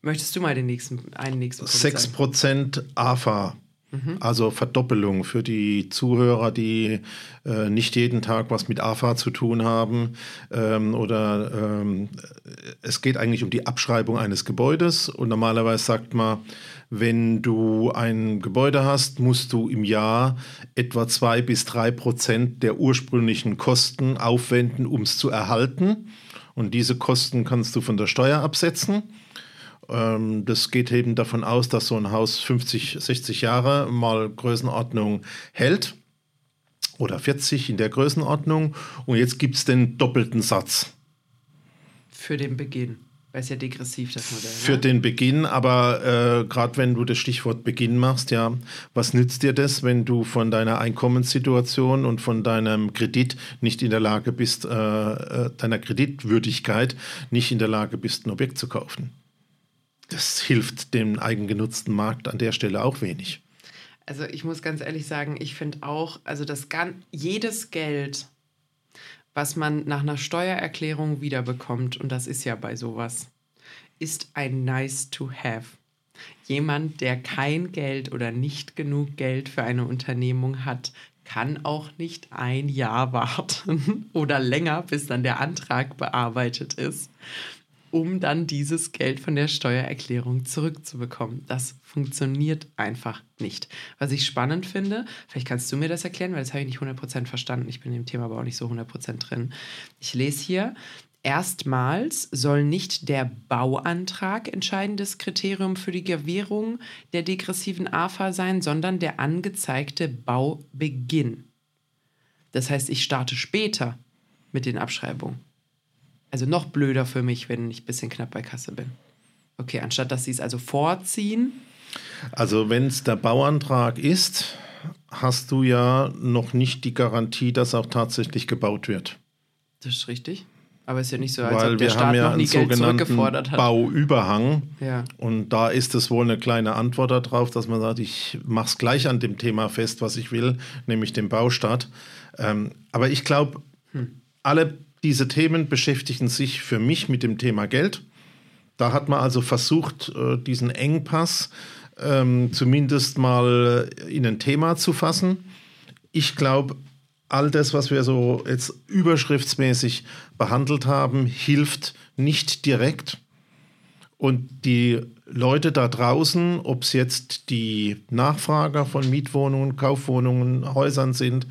Möchtest du mal den nächsten, einen nächsten Punkt 6% sagen? AFA Mhm. Also Verdoppelung für die Zuhörer, die äh, nicht jeden Tag was mit AFA zu tun haben. Ähm, oder ähm, es geht eigentlich um die Abschreibung eines Gebäudes. Und normalerweise sagt man, wenn du ein Gebäude hast, musst du im Jahr etwa zwei bis drei Prozent der ursprünglichen Kosten aufwenden, um es zu erhalten. Und diese Kosten kannst du von der Steuer absetzen. Ähm, das geht eben davon aus, dass so ein Haus 50, 60 Jahre mal Größenordnung hält oder 40 in der Größenordnung. Und jetzt gibt es den doppelten Satz. Für den Beginn. Weil es ja degressiv das Modell. Für ne? den Beginn, aber äh, gerade wenn du das Stichwort Beginn machst, ja, was nützt dir das, wenn du von deiner Einkommenssituation und von deinem Kredit nicht in der Lage bist, äh, äh deiner Kreditwürdigkeit nicht in der Lage bist, ein Objekt zu kaufen? Das hilft dem eigengenutzten Markt an der Stelle auch wenig. Also ich muss ganz ehrlich sagen, ich finde auch, also das jedes Geld, was man nach einer Steuererklärung wiederbekommt, und das ist ja bei sowas, ist ein nice to have. Jemand, der kein Geld oder nicht genug Geld für eine Unternehmung hat, kann auch nicht ein Jahr warten oder länger, bis dann der Antrag bearbeitet ist um dann dieses Geld von der Steuererklärung zurückzubekommen. Das funktioniert einfach nicht. Was ich spannend finde, vielleicht kannst du mir das erklären, weil das habe ich nicht 100% verstanden. Ich bin im Thema aber auch nicht so 100% drin. Ich lese hier, Erstmals soll nicht der Bauantrag entscheidendes Kriterium für die Gewährung der degressiven AFA sein, sondern der angezeigte Baubeginn. Das heißt, ich starte später mit den Abschreibungen. Also noch blöder für mich, wenn ich ein bisschen knapp bei Kasse bin. Okay, anstatt dass sie es also vorziehen. Also wenn es der Bauantrag ist, hast du ja noch nicht die Garantie, dass auch tatsächlich gebaut wird. Das ist richtig. Aber es ist ja nicht so, als Weil ob der wir Staat haben ja noch nie einen Geld sogenannten zurückgefordert hat. Bauüberhang. Ja. Und da ist es wohl eine kleine Antwort darauf, dass man sagt, ich mache es gleich an dem Thema fest, was ich will, nämlich dem Baustart. Ähm, aber ich glaube, alle diese Themen beschäftigen sich für mich mit dem Thema Geld. Da hat man also versucht, äh, diesen Engpass ähm, zumindest mal in ein Thema zu fassen. Ich glaube, all das, was wir so jetzt überschriftsmäßig behandelt haben, hilft nicht direkt. Und die Leute da draußen, ob es jetzt die Nachfrager von Mietwohnungen, Kaufwohnungen, Häusern sind,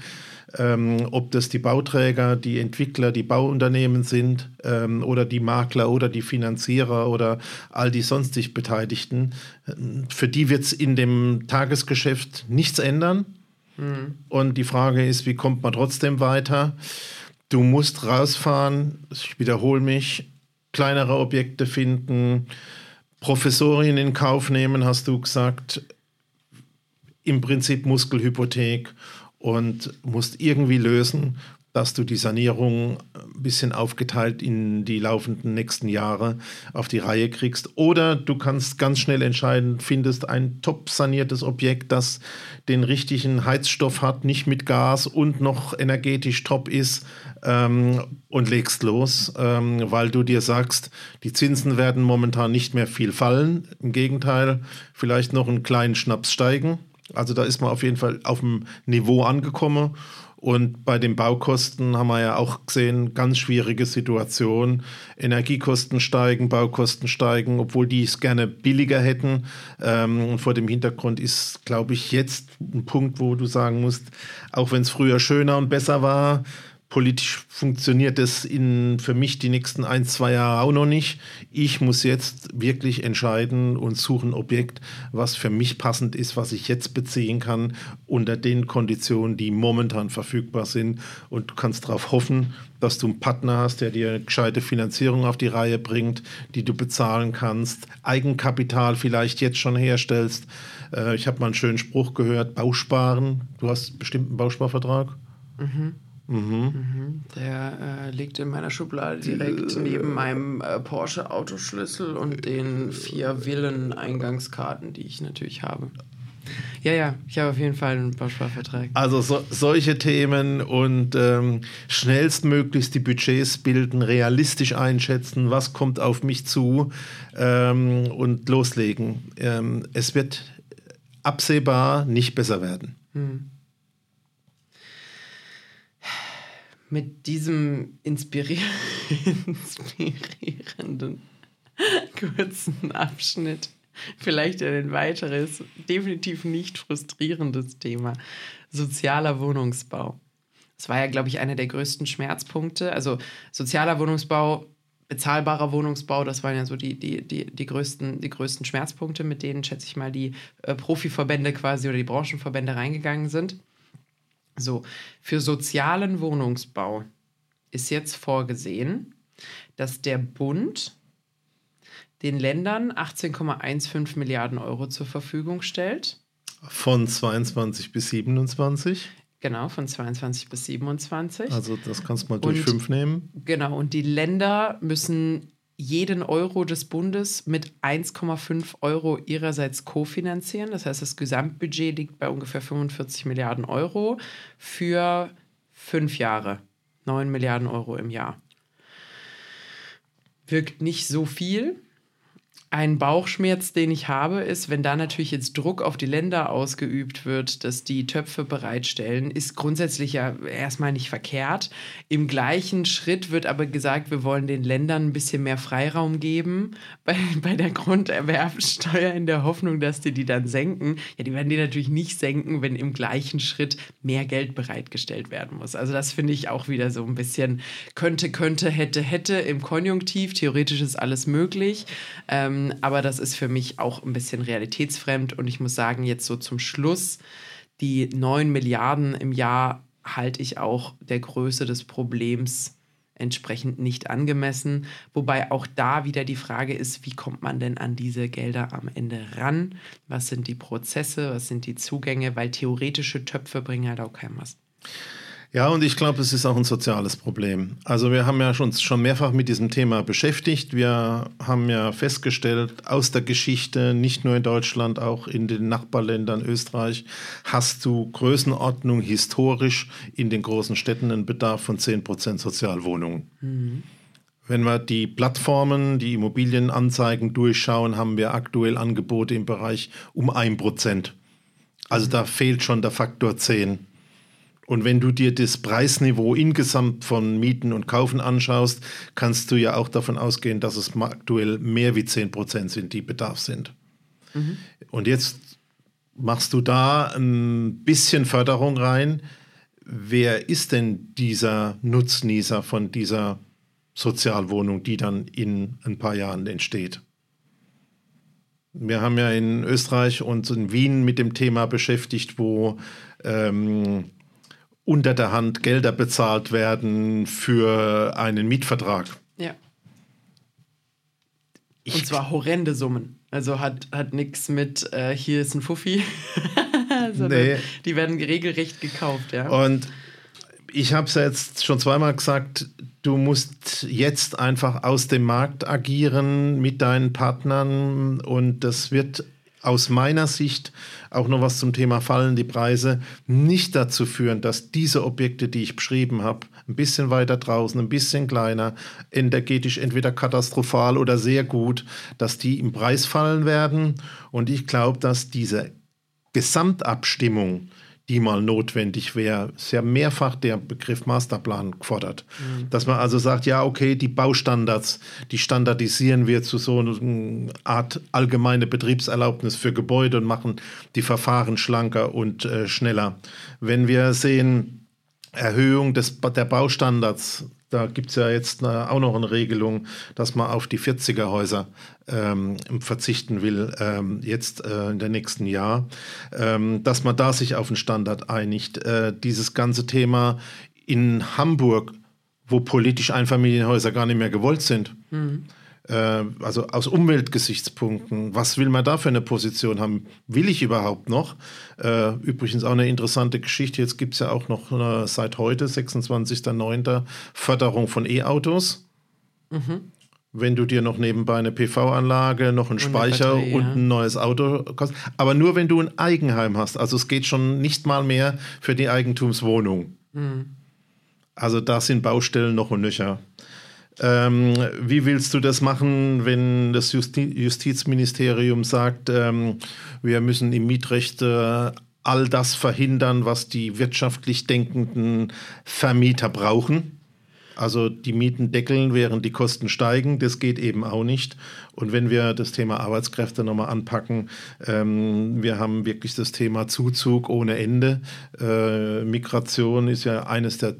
ähm, ob das die Bauträger, die Entwickler, die Bauunternehmen sind ähm, oder die Makler oder die Finanzierer oder all die sonstig Beteiligten, ähm, für die wird es in dem Tagesgeschäft nichts ändern. Und die Frage ist, wie kommt man trotzdem weiter? Du musst rausfahren, ich wiederhole mich, kleinere Objekte finden, Professorien in Kauf nehmen, hast du gesagt, im Prinzip Muskelhypothek und musst irgendwie lösen, dass du die Sanierung ein bisschen aufgeteilt in die laufenden nächsten Jahre auf die Reihe kriegst. Oder du kannst ganz schnell entscheiden, findest ein top saniertes Objekt, das den richtigen Heizstoff hat, nicht mit Gas und noch energetisch top ist ähm, und legst los, ähm, weil du dir sagst, die Zinsen werden momentan nicht mehr viel fallen. Im Gegenteil, vielleicht noch einen kleinen Schnaps steigen. Also da ist man auf jeden Fall auf dem Niveau angekommen. Und bei den Baukosten haben wir ja auch gesehen, ganz schwierige Situation. Energiekosten steigen, Baukosten steigen, obwohl die es gerne billiger hätten. Ähm, und vor dem Hintergrund ist, glaube ich, jetzt ein Punkt, wo du sagen musst, auch wenn es früher schöner und besser war, Politisch funktioniert das in, für mich die nächsten ein, zwei Jahre auch noch nicht. Ich muss jetzt wirklich entscheiden und suchen ein Objekt, was für mich passend ist, was ich jetzt beziehen kann, unter den Konditionen, die momentan verfügbar sind. Und du kannst darauf hoffen, dass du einen Partner hast, der dir eine gescheite Finanzierung auf die Reihe bringt, die du bezahlen kannst, Eigenkapital vielleicht jetzt schon herstellst. Äh, ich habe mal einen schönen Spruch gehört, Bausparen. Du hast bestimmt einen Bausparvertrag? Mhm. Der äh, liegt in meiner Schublade direkt neben meinem äh, Porsche Autoschlüssel und den vier Villen-Eingangskarten, die ich natürlich habe. Ja, ja, ich habe auf jeden Fall einen Bausparvertrag. Also so, solche Themen und ähm, schnellstmöglichst die Budgets bilden, realistisch einschätzen, was kommt auf mich zu ähm, und loslegen. Ähm, es wird absehbar nicht besser werden. Mit diesem inspiri inspirierenden kurzen Abschnitt vielleicht ein weiteres, definitiv nicht frustrierendes Thema. Sozialer Wohnungsbau. Das war ja, glaube ich, einer der größten Schmerzpunkte. Also sozialer Wohnungsbau, bezahlbarer Wohnungsbau, das waren ja so die, die, die, die, größten, die größten Schmerzpunkte, mit denen, schätze ich mal, die äh, Profiverbände quasi oder die Branchenverbände reingegangen sind. So, für sozialen Wohnungsbau ist jetzt vorgesehen, dass der Bund den Ländern 18,15 Milliarden Euro zur Verfügung stellt. Von 22 bis 27. Genau, von 22 bis 27. Also das kannst du mal durch Und- fünf nehmen. Genau, und die Länder müssen jeden Euro des Bundes mit 1,5 Euro ihrerseits kofinanzieren. Das heißt, das Gesamtbudget liegt bei ungefähr 45 Milliarden Euro für fünf Jahre. 9 Milliarden Euro im Jahr. Wirkt nicht so viel, ein Bauchschmerz, den ich habe, ist, wenn da natürlich jetzt Druck auf die Länder ausgeübt wird, dass die Töpfe bereitstellen, ist grundsätzlich ja erstmal nicht verkehrt. Im gleichen Schritt wird aber gesagt, wir wollen den Ländern ein bisschen mehr Freiraum geben bei, bei der Grunderwerbsteuer in der Hoffnung, dass die die dann senken. Ja, die werden die natürlich nicht senken, wenn im gleichen Schritt mehr Geld bereitgestellt werden muss. Also das finde ich auch wieder so ein bisschen könnte, könnte, hätte, hätte im Konjunktiv. Theoretisch ist alles möglich. Ähm, aber das ist für mich auch ein bisschen realitätsfremd. Und ich muss sagen, jetzt so zum Schluss, die 9 Milliarden im Jahr halte ich auch der Größe des Problems entsprechend nicht angemessen. Wobei auch da wieder die Frage ist, wie kommt man denn an diese Gelder am Ende ran? Was sind die Prozesse? Was sind die Zugänge? Weil theoretische Töpfe bringen halt auch keinem was. Ja, und ich glaube, es ist auch ein soziales Problem. Also wir haben ja uns schon mehrfach mit diesem Thema beschäftigt. Wir haben ja festgestellt, aus der Geschichte, nicht nur in Deutschland, auch in den Nachbarländern Österreich, hast du Größenordnung historisch in den großen Städten einen Bedarf von 10% Sozialwohnungen. Mhm. Wenn wir die Plattformen, die Immobilienanzeigen durchschauen, haben wir aktuell Angebote im Bereich um 1%. Also da fehlt schon der Faktor 10. Und wenn du dir das Preisniveau insgesamt von Mieten und Kaufen anschaust, kannst du ja auch davon ausgehen, dass es aktuell mehr wie 10 Prozent sind, die Bedarf sind. Mhm. Und jetzt machst du da ein bisschen Förderung rein. Wer ist denn dieser Nutznießer von dieser Sozialwohnung, die dann in ein paar Jahren entsteht? Wir haben ja in Österreich uns in Wien mit dem Thema beschäftigt, wo ähm, unter der Hand Gelder bezahlt werden für einen Mietvertrag. Ja. Ich Und zwar horrende Summen. Also hat, hat nichts mit, äh, hier ist ein Fuffi, nee. die werden regelrecht gekauft, ja. Und ich habe es jetzt schon zweimal gesagt, du musst jetzt einfach aus dem Markt agieren mit deinen Partnern und das wird aus meiner Sicht auch noch was zum Thema fallen die Preise nicht dazu führen, dass diese Objekte, die ich beschrieben habe, ein bisschen weiter draußen, ein bisschen kleiner, energetisch entweder katastrophal oder sehr gut, dass die im Preis fallen werden. Und ich glaube, dass diese Gesamtabstimmung die mal notwendig wäre. Ist ja mehrfach der Begriff Masterplan gefordert. Mhm. Dass man also sagt, ja, okay, die Baustandards, die standardisieren wir zu so einer Art allgemeine Betriebserlaubnis für Gebäude und machen die Verfahren schlanker und äh, schneller. Wenn wir sehen, Erhöhung des, der Baustandards, da gibt es ja jetzt eine, auch noch eine Regelung, dass man auf die 40er Häuser ähm, verzichten will, ähm, jetzt äh, in der nächsten Jahr, ähm, dass man da sich auf einen Standard einigt. Äh, dieses ganze Thema in Hamburg, wo politisch Einfamilienhäuser gar nicht mehr gewollt sind. Mhm also aus Umweltgesichtspunkten, was will man da für eine Position haben? Will ich überhaupt noch? Äh, übrigens auch eine interessante Geschichte, jetzt gibt es ja auch noch eine, seit heute, 26.09., Förderung von E-Autos. Mhm. Wenn du dir noch nebenbei eine PV-Anlage, noch einen Speicher Batterie, und ja. ein neues Auto kostet. Aber nur wenn du ein Eigenheim hast. Also es geht schon nicht mal mehr für die Eigentumswohnung. Mhm. Also da sind Baustellen noch und nöcher. Ähm, wie willst du das machen, wenn das Justi Justizministerium sagt, ähm, wir müssen im Mietrecht äh, all das verhindern, was die wirtschaftlich denkenden Vermieter brauchen? Also die Mieten deckeln, während die Kosten steigen, das geht eben auch nicht. Und wenn wir das Thema Arbeitskräfte nochmal anpacken, ähm, wir haben wirklich das Thema Zuzug ohne Ende. Äh, Migration ist ja eines der,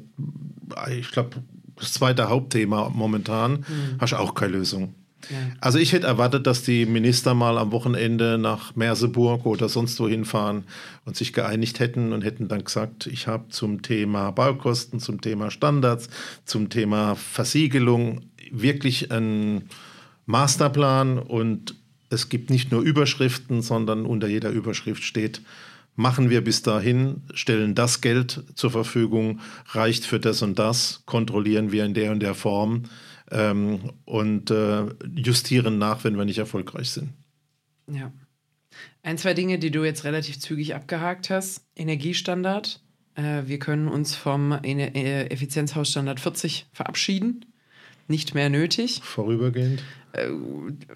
ich glaube, das zweite Hauptthema momentan, mhm. hast du auch keine Lösung. Ja. Also ich hätte erwartet, dass die Minister mal am Wochenende nach Merseburg oder sonst wo hinfahren und sich geeinigt hätten und hätten dann gesagt, ich habe zum Thema Baukosten, zum Thema Standards, zum Thema Versiegelung wirklich einen Masterplan und es gibt nicht nur Überschriften, sondern unter jeder Überschrift steht, machen wir bis dahin, stellen das Geld zur Verfügung, reicht für das und das, kontrollieren wir in der und der Form ähm, und äh, justieren nach, wenn wir nicht erfolgreich sind. Ja. Ein, zwei Dinge, die du jetzt relativ zügig abgehakt hast. Energiestandard. Äh, wir können uns vom äh, Effizienzhausstandard 40 verabschieden. nicht mehr nötig. Vorübergehend? Äh,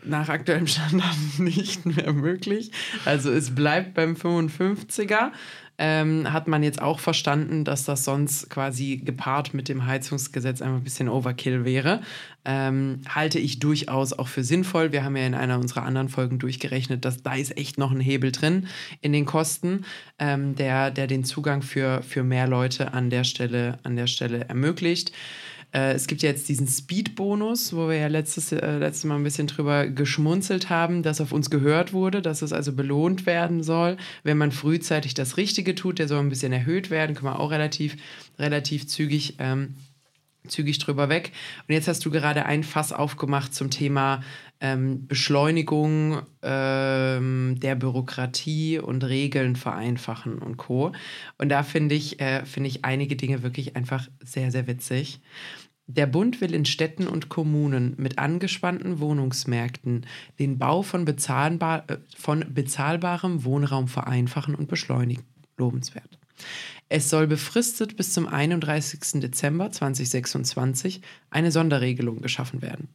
nach aktuellem Standard nicht mehr möglich. Also es bleibt beim 55er ähm, hat man jetzt auch verstanden, dass das sonst quasi gepaart mit dem Heizungsgesetz einfach ein bisschen Overkill wäre. Ähm, halte ich durchaus auch für sinnvoll. Wir haben ja in einer unserer anderen Folgen durchgerechnet, dass da ist echt noch ein Hebel drin in den Kosten, ähm, der, der den Zugang für, für mehr Leute an der Stelle, an der Stelle ermöglicht. Äh, es gibt ja jetzt diesen Speed-Bonus, wo wir ja letztes, äh, letztes Mal ein bisschen drüber geschmunzelt haben, dass auf uns gehört wurde, dass es also belohnt werden soll, wenn man frühzeitig das Richtige tut. Der soll ein bisschen erhöht werden, kann man auch relativ, relativ zügig. Ähm, zügig drüber weg. Und jetzt hast du gerade ein Fass aufgemacht zum Thema ähm, Beschleunigung ähm, der Bürokratie und Regeln vereinfachen und Co. Und da finde ich, äh, find ich einige Dinge wirklich einfach sehr, sehr witzig. Der Bund will in Städten und Kommunen mit angespannten Wohnungsmärkten den Bau von, bezahlbar, äh, von bezahlbarem Wohnraum vereinfachen und beschleunigen. Lobenswert. Es soll befristet bis zum 31. Dezember 2026 eine Sonderregelung geschaffen werden.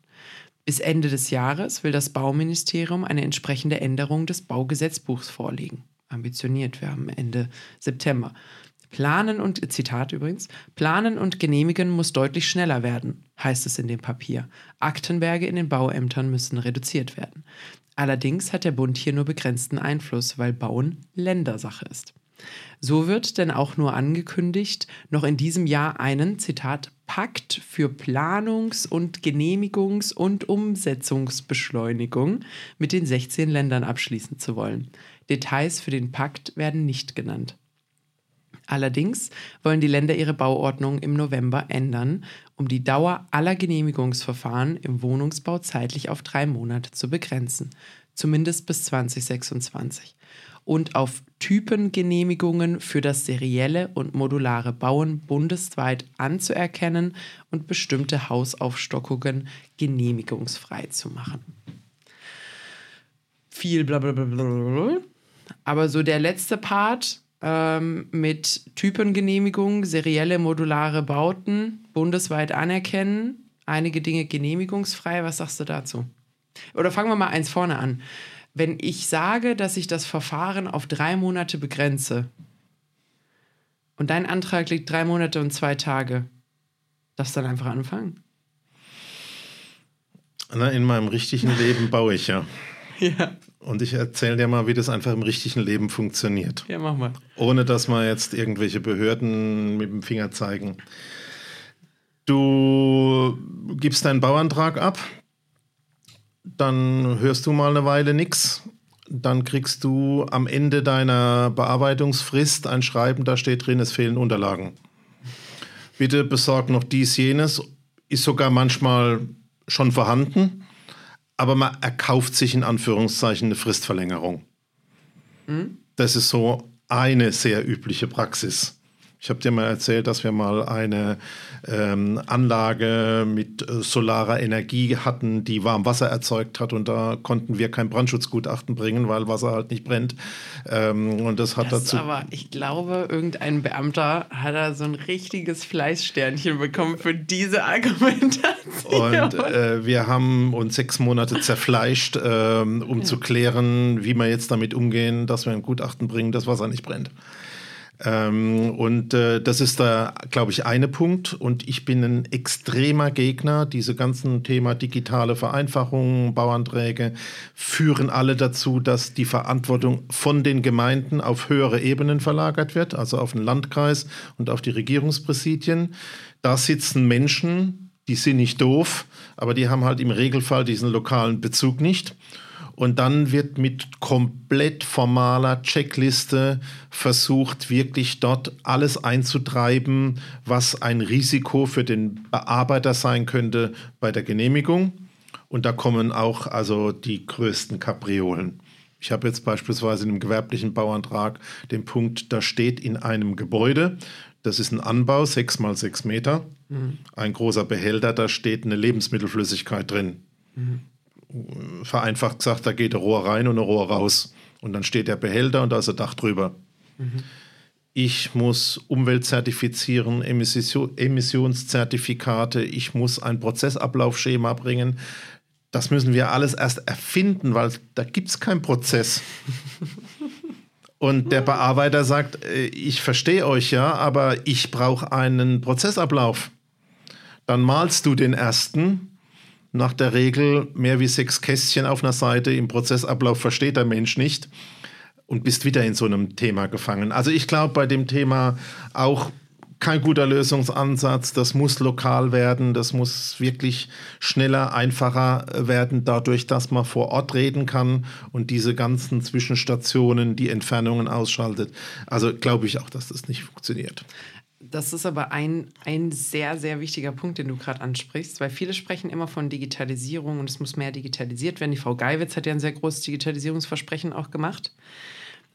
Bis Ende des Jahres will das Bauministerium eine entsprechende Änderung des Baugesetzbuchs vorlegen. Ambitioniert, wir haben Ende September. Planen und, Zitat übrigens, planen und genehmigen muss deutlich schneller werden, heißt es in dem Papier. Aktenberge in den Bauämtern müssen reduziert werden. Allerdings hat der Bund hier nur begrenzten Einfluss, weil Bauen Ländersache ist. So wird denn auch nur angekündigt, noch in diesem Jahr einen, Zitat, Pakt für Planungs- und Genehmigungs- und Umsetzungsbeschleunigung mit den 16 Ländern abschließen zu wollen. Details für den Pakt werden nicht genannt. Allerdings wollen die Länder ihre Bauordnung im November ändern, um die Dauer aller Genehmigungsverfahren im Wohnungsbau zeitlich auf drei Monate zu begrenzen, zumindest bis 2026 und auf Typengenehmigungen für das serielle und modulare Bauen bundesweit anzuerkennen und bestimmte Hausaufstockungen genehmigungsfrei zu machen. Viel blablabla. Aber so der letzte Part ähm, mit Typengenehmigung, serielle modulare Bauten bundesweit anerkennen, einige Dinge genehmigungsfrei. Was sagst du dazu? Oder fangen wir mal eins vorne an wenn ich sage, dass ich das Verfahren auf drei Monate begrenze und dein Antrag liegt drei Monate und zwei Tage, darfst du dann einfach anfangen? Na, in meinem richtigen Leben baue ich ja. Ja. Und ich erzähle dir mal, wie das einfach im richtigen Leben funktioniert. Ja, mach mal. Ohne dass mal jetzt irgendwelche Behörden mit dem Finger zeigen. Du gibst deinen Bauantrag ab, dann hörst du mal eine Weile nichts. Dann kriegst du am Ende deiner Bearbeitungsfrist ein Schreiben, da steht drin, es fehlen Unterlagen. Bitte besorg noch dies, jenes. Ist sogar manchmal schon vorhanden, aber man erkauft sich in Anführungszeichen eine Fristverlängerung. Mhm. Das ist so eine sehr übliche Praxis. Ich habe dir mal erzählt, dass wir mal eine ähm, Anlage mit äh, solarer Energie hatten, die warm Wasser erzeugt hat und da konnten wir kein Brandschutzgutachten bringen, weil Wasser halt nicht brennt. Ähm, und das hat das dazu. Aber ich glaube, irgendein Beamter hat da so ein richtiges Fleißsternchen bekommen für diese Argumentation. Und äh, wir haben uns sechs Monate zerfleischt, äh, um ja. zu klären, wie wir jetzt damit umgehen, dass wir ein Gutachten bringen, dass Wasser nicht brennt. Ähm, und äh, das ist da, glaube ich, eine Punkt. Und ich bin ein extremer Gegner. Diese ganzen Thema digitale Vereinfachungen, Bauanträge führen alle dazu, dass die Verantwortung von den Gemeinden auf höhere Ebenen verlagert wird, also auf den Landkreis und auf die Regierungspräsidien. Da sitzen Menschen, die sind nicht doof, aber die haben halt im Regelfall diesen lokalen Bezug nicht. Und dann wird mit komplett formaler Checkliste versucht, wirklich dort alles einzutreiben, was ein Risiko für den Bearbeiter sein könnte bei der Genehmigung. Und da kommen auch also die größten Kapriolen. Ich habe jetzt beispielsweise in einem gewerblichen Bauantrag den Punkt, da steht in einem Gebäude, das ist ein Anbau, sechs mal sechs Meter, mhm. ein großer Behälter, da steht eine Lebensmittelflüssigkeit drin. Mhm vereinfacht gesagt, da geht ein Rohr rein und ein Rohr raus. Und dann steht der Behälter und da ist ein Dach drüber. Mhm. ich muss Umwelt zertifizieren, Emissionszertifikate, ich muss ein Prozessablaufschema bringen. Das müssen wir alles erst erfinden, weil da gibt es keinen Prozess. Und der Bearbeiter sagt, äh, ich verstehe euch ja, aber ich brauche einen Prozessablauf. Dann malst du den ersten. Nach der Regel mehr wie sechs Kästchen auf einer Seite im Prozessablauf versteht der Mensch nicht und bist wieder in so einem Thema gefangen. Also ich glaube bei dem Thema auch kein guter Lösungsansatz. Das muss lokal werden. Das muss wirklich schneller, einfacher werden, dadurch, dass man vor Ort reden kann und diese ganzen Zwischenstationen, die Entfernungen ausschaltet. Also glaube ich auch, dass das nicht funktioniert. Das ist aber ein, ein sehr, sehr wichtiger Punkt, den du gerade ansprichst, weil viele sprechen immer von Digitalisierung und es muss mehr digitalisiert werden. Die Frau Geiwitz hat ja ein sehr großes Digitalisierungsversprechen auch gemacht.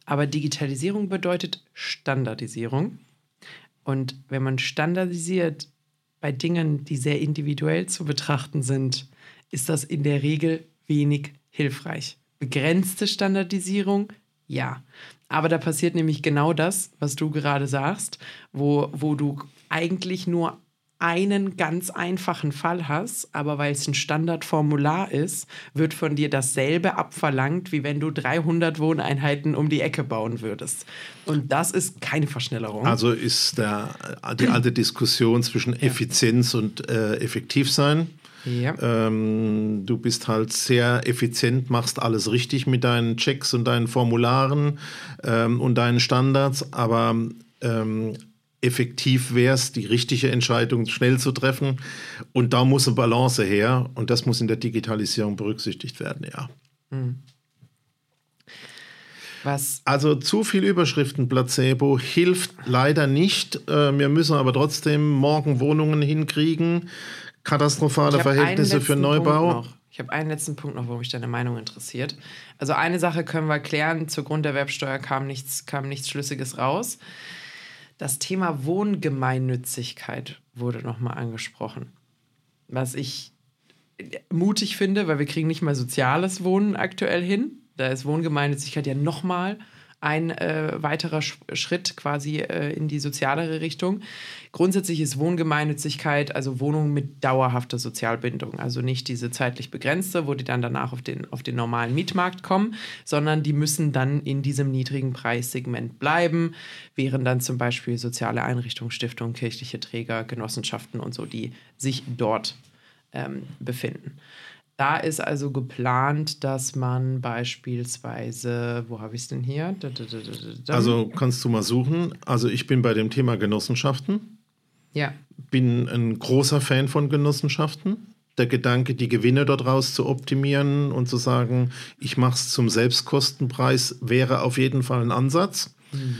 Aber Digitalisierung bedeutet Standardisierung. Und wenn man standardisiert bei Dingen, die sehr individuell zu betrachten sind, ist das in der Regel wenig hilfreich. Begrenzte Standardisierung, ja. Aber da passiert nämlich genau das, was du gerade sagst, wo, wo du eigentlich nur einen ganz einfachen Fall hast, aber weil es ein Standardformular ist, wird von dir dasselbe abverlangt, wie wenn du 300 Wohneinheiten um die Ecke bauen würdest. Und das ist keine Verschnellerung. Also ist der, die alte Diskussion zwischen Effizienz und äh, Effektivsein. Ja. Ähm, du bist halt sehr effizient, machst alles richtig mit deinen Checks und deinen Formularen ähm, und deinen Standards, aber ähm, effektiv wärst, die richtige Entscheidung schnell zu treffen. Und da muss eine Balance her und das muss in der Digitalisierung berücksichtigt werden, ja. Hm. Was? Also zu viel Überschriftenplacebo hilft leider nicht. Äh, wir müssen aber trotzdem morgen Wohnungen hinkriegen. Katastrophale Verhältnisse für Neubau. Ich habe einen letzten Punkt noch, wo mich deine Meinung interessiert. Also eine Sache können wir klären. Zur Grunderwerbsteuer kam nichts, kam nichts Schlüssiges raus. Das Thema Wohngemeinnützigkeit wurde nochmal angesprochen. Was ich mutig finde, weil wir kriegen nicht mal soziales Wohnen aktuell hin. Da ist Wohngemeinnützigkeit ja nochmal ein äh, weiterer Sch Schritt quasi äh, in die sozialere Richtung. Grundsätzlich ist Wohngemeinnützigkeit, also Wohnungen mit dauerhafter Sozialbindung, also nicht diese zeitlich begrenzte, wo die dann danach auf den, auf den normalen Mietmarkt kommen, sondern die müssen dann in diesem niedrigen Preissegment bleiben, während dann zum Beispiel soziale Einrichtungen, Stiftungen, kirchliche Träger, Genossenschaften und so, die sich dort ähm, befinden. Da ist also geplant, dass man beispielsweise, wo habe ich es denn hier? Also kannst du mal suchen. Also ich bin bei dem Thema Genossenschaften. Ja. Bin ein großer Fan von Genossenschaften. Der Gedanke, die Gewinne daraus zu optimieren und zu sagen, ich mache es zum Selbstkostenpreis, wäre auf jeden Fall ein Ansatz. Mhm.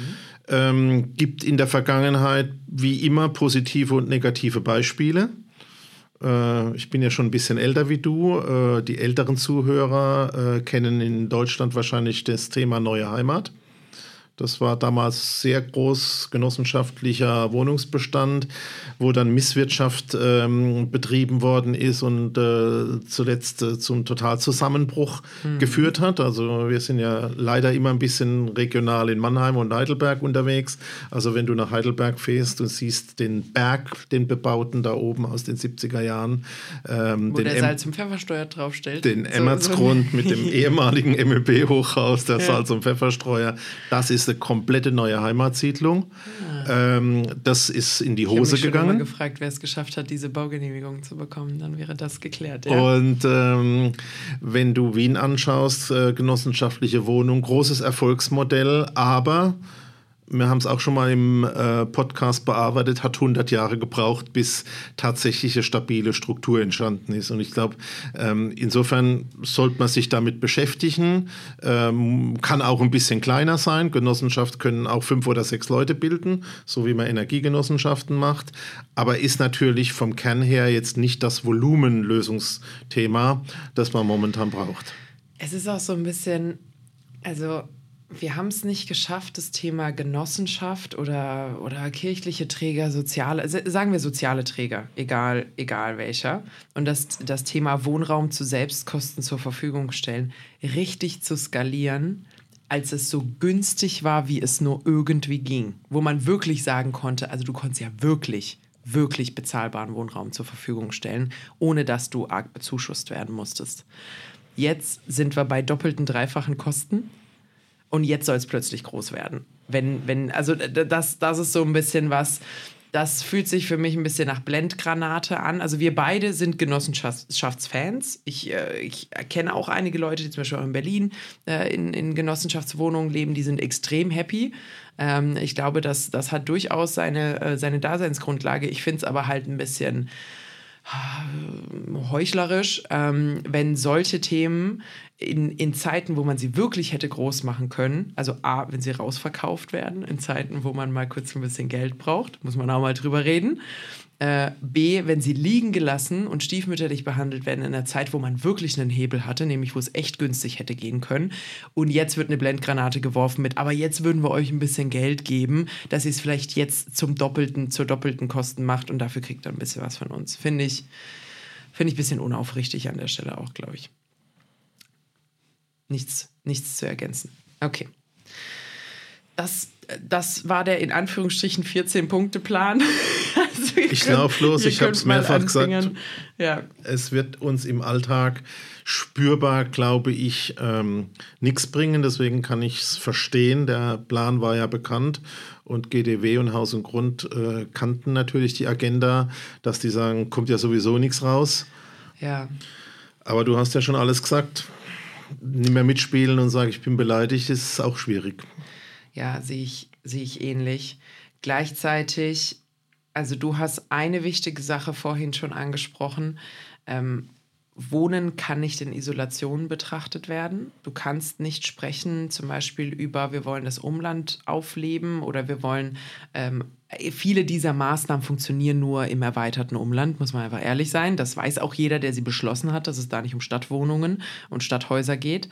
Ähm, gibt in der Vergangenheit wie immer positive und negative Beispiele. Äh, ich bin ja schon ein bisschen älter wie du. Äh, die älteren Zuhörer äh, kennen in Deutschland wahrscheinlich das Thema neue Heimat. Das war damals sehr groß genossenschaftlicher Wohnungsbestand, wo dann Misswirtschaft ähm, betrieben worden ist und äh, zuletzt äh, zum Totalzusammenbruch mhm. geführt hat. Also wir sind ja leider immer ein bisschen regional in Mannheim und Heidelberg unterwegs. Also wenn du nach Heidelberg fährst und siehst den Berg, den bebauten da oben aus den 70er Jahren. Ähm, wo der Salz- und Pfeffersteuer draufstellt. Den so, Emmertsgrund so. mit dem ehemaligen MEB-Hochhaus, der ja. Salz- und Pfefferstreuer. Das ist eine komplette neue Heimatsiedlung. Ah. Ähm, das ist in die Hose ich gegangen. Ich habe gefragt, wer es geschafft hat, diese Baugenehmigung zu bekommen. Dann wäre das geklärt. Ja. Und ähm, wenn du Wien anschaust, äh, genossenschaftliche Wohnung, großes Erfolgsmodell, aber wir haben es auch schon mal im äh, Podcast bearbeitet, hat 100 Jahre gebraucht, bis tatsächlich eine stabile Struktur entstanden ist. Und ich glaube, ähm, insofern sollte man sich damit beschäftigen. Ähm, kann auch ein bisschen kleiner sein. Genossenschaft können auch fünf oder sechs Leute bilden, so wie man Energiegenossenschaften macht. Aber ist natürlich vom Kern her jetzt nicht das Volumenlösungsthema, das man momentan braucht. Es ist auch so ein bisschen, also wir haben es nicht geschafft, das Thema Genossenschaft oder, oder kirchliche Träger, soziale, sagen wir soziale Träger, egal, egal welcher, und das, das Thema Wohnraum zu Selbstkosten zur Verfügung stellen, richtig zu skalieren als es so günstig war, wie es nur irgendwie ging. Wo man wirklich sagen konnte, also du konntest ja wirklich, wirklich bezahlbaren Wohnraum zur Verfügung stellen, ohne dass du arg bezuschusst werden musstest. Jetzt sind wir bei doppelten, dreifachen Kosten und jetzt soll es plötzlich groß werden. Wenn, wenn, also das, das ist so ein bisschen was, das fühlt sich für mich ein bisschen nach Blendgranate an. Also wir beide sind Genossenschaftsfans. Ich, äh, ich kenne auch einige Leute, die zum Beispiel auch in Berlin äh, in, in Genossenschaftswohnungen leben, die sind extrem happy. Ähm, ich glaube, das, das hat durchaus seine, äh, seine Daseinsgrundlage. Ich finde es aber halt ein bisschen heuchlerisch, ähm, wenn solche Themen in, in Zeiten, wo man sie wirklich hätte groß machen können, also A, wenn sie rausverkauft werden, in Zeiten, wo man mal kurz ein bisschen Geld braucht, muss man auch mal drüber reden, äh, B, wenn sie liegen gelassen und stiefmütterlich behandelt werden in einer Zeit, wo man wirklich einen Hebel hatte, nämlich wo es echt günstig hätte gehen können. Und jetzt wird eine Blendgranate geworfen mit, aber jetzt würden wir euch ein bisschen Geld geben, dass ihr es vielleicht jetzt zum doppelten, zur doppelten Kosten macht und dafür kriegt ihr ein bisschen was von uns. Finde ich, finde ich ein bisschen unaufrichtig an der Stelle auch, glaube ich. Nichts, nichts zu ergänzen. Okay. Das, das war der in Anführungsstrichen 14-Punkte-Plan. Also ich laufe los, ich habe es mehrfach gesagt. Ja. Es wird uns im Alltag spürbar, glaube ich, ähm, nichts bringen. Deswegen kann ich es verstehen. Der Plan war ja bekannt und GDW und Haus und Grund äh, kannten natürlich die Agenda, dass die sagen, kommt ja sowieso nichts raus. Ja. Aber du hast ja schon alles gesagt. Nicht mehr mitspielen und sagen, ich bin beleidigt, ist auch schwierig. Ja, sehe ich, sehe ich ähnlich. Gleichzeitig also du hast eine wichtige Sache vorhin schon angesprochen. Ähm, Wohnen kann nicht in Isolation betrachtet werden. Du kannst nicht sprechen, zum Beispiel über, wir wollen das Umland aufleben oder wir wollen, ähm, viele dieser Maßnahmen funktionieren nur im erweiterten Umland, muss man einfach ehrlich sein. Das weiß auch jeder, der sie beschlossen hat, dass es da nicht um Stadtwohnungen und Stadthäuser geht.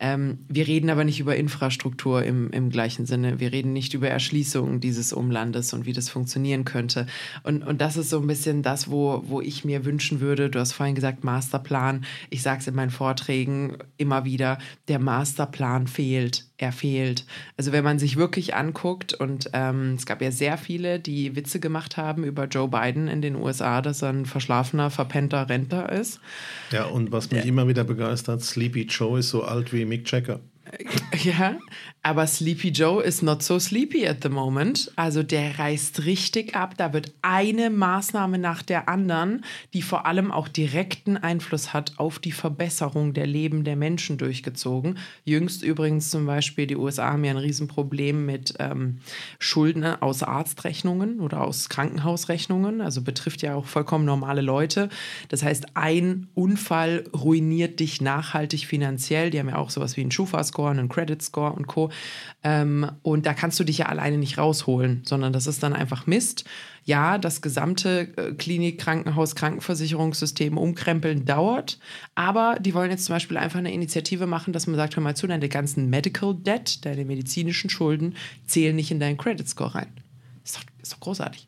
Ähm, wir reden aber nicht über Infrastruktur im, im gleichen Sinne. Wir reden nicht über Erschließung dieses Umlandes und wie das funktionieren könnte. Und, und das ist so ein bisschen das, wo, wo ich mir wünschen würde. Du hast vorhin gesagt, Masterplan. Ich sage es in meinen Vorträgen immer wieder, der Masterplan fehlt er fehlt. Also wenn man sich wirklich anguckt und ähm, es gab ja sehr viele, die Witze gemacht haben über Joe Biden in den USA, dass er ein verschlafener, verpennter Rentner ist. Ja, und was mich ja. immer wieder begeistert, Sleepy Joe ist so alt wie Mick Checker. Ja, aber Sleepy Joe ist not so sleepy at the moment. Also der reißt richtig ab. Da wird eine Maßnahme nach der anderen, die vor allem auch direkten Einfluss hat auf die Verbesserung der Leben der Menschen durchgezogen. Jüngst übrigens zum Beispiel, die USA haben ja ein Riesenproblem mit ähm, Schulden aus Arztrechnungen oder aus Krankenhausrechnungen. Also betrifft ja auch vollkommen normale Leute. Das heißt, ein Unfall ruiniert dich nachhaltig finanziell. Die haben ja auch sowas wie einen Schufa-Score, einen Credit-Score und Co. Ähm, und da kannst du dich ja alleine nicht rausholen, sondern das ist dann einfach Mist. Ja, das gesamte äh, Klinik, Krankenhaus, Krankenversicherungssystem umkrempeln dauert, aber die wollen jetzt zum Beispiel einfach eine Initiative machen, dass man sagt, hör mal zu, deine ganzen Medical Debt, deine medizinischen Schulden zählen nicht in deinen Credit Score rein. Ist doch, ist doch großartig.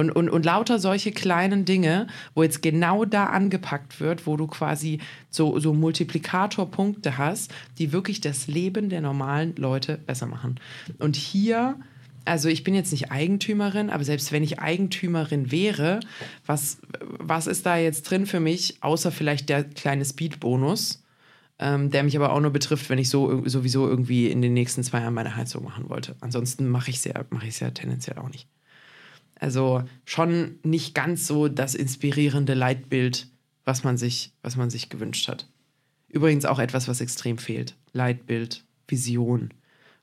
Und, und, und lauter solche kleinen Dinge, wo jetzt genau da angepackt wird, wo du quasi so, so Multiplikatorpunkte hast, die wirklich das Leben der normalen Leute besser machen. Und hier also ich bin jetzt nicht Eigentümerin, aber selbst wenn ich Eigentümerin wäre, was, was ist da jetzt drin für mich, außer vielleicht der kleine Speed-Bonus, ähm, der mich aber auch nur betrifft, wenn ich so sowieso irgendwie in den nächsten zwei Jahren meine Heizung machen wollte. Ansonsten mache ich es ja, mach ja tendenziell auch nicht. Also schon nicht ganz so das inspirierende Leitbild, was man sich, was man sich gewünscht hat. Übrigens auch etwas, was extrem fehlt. Leitbild, Vision.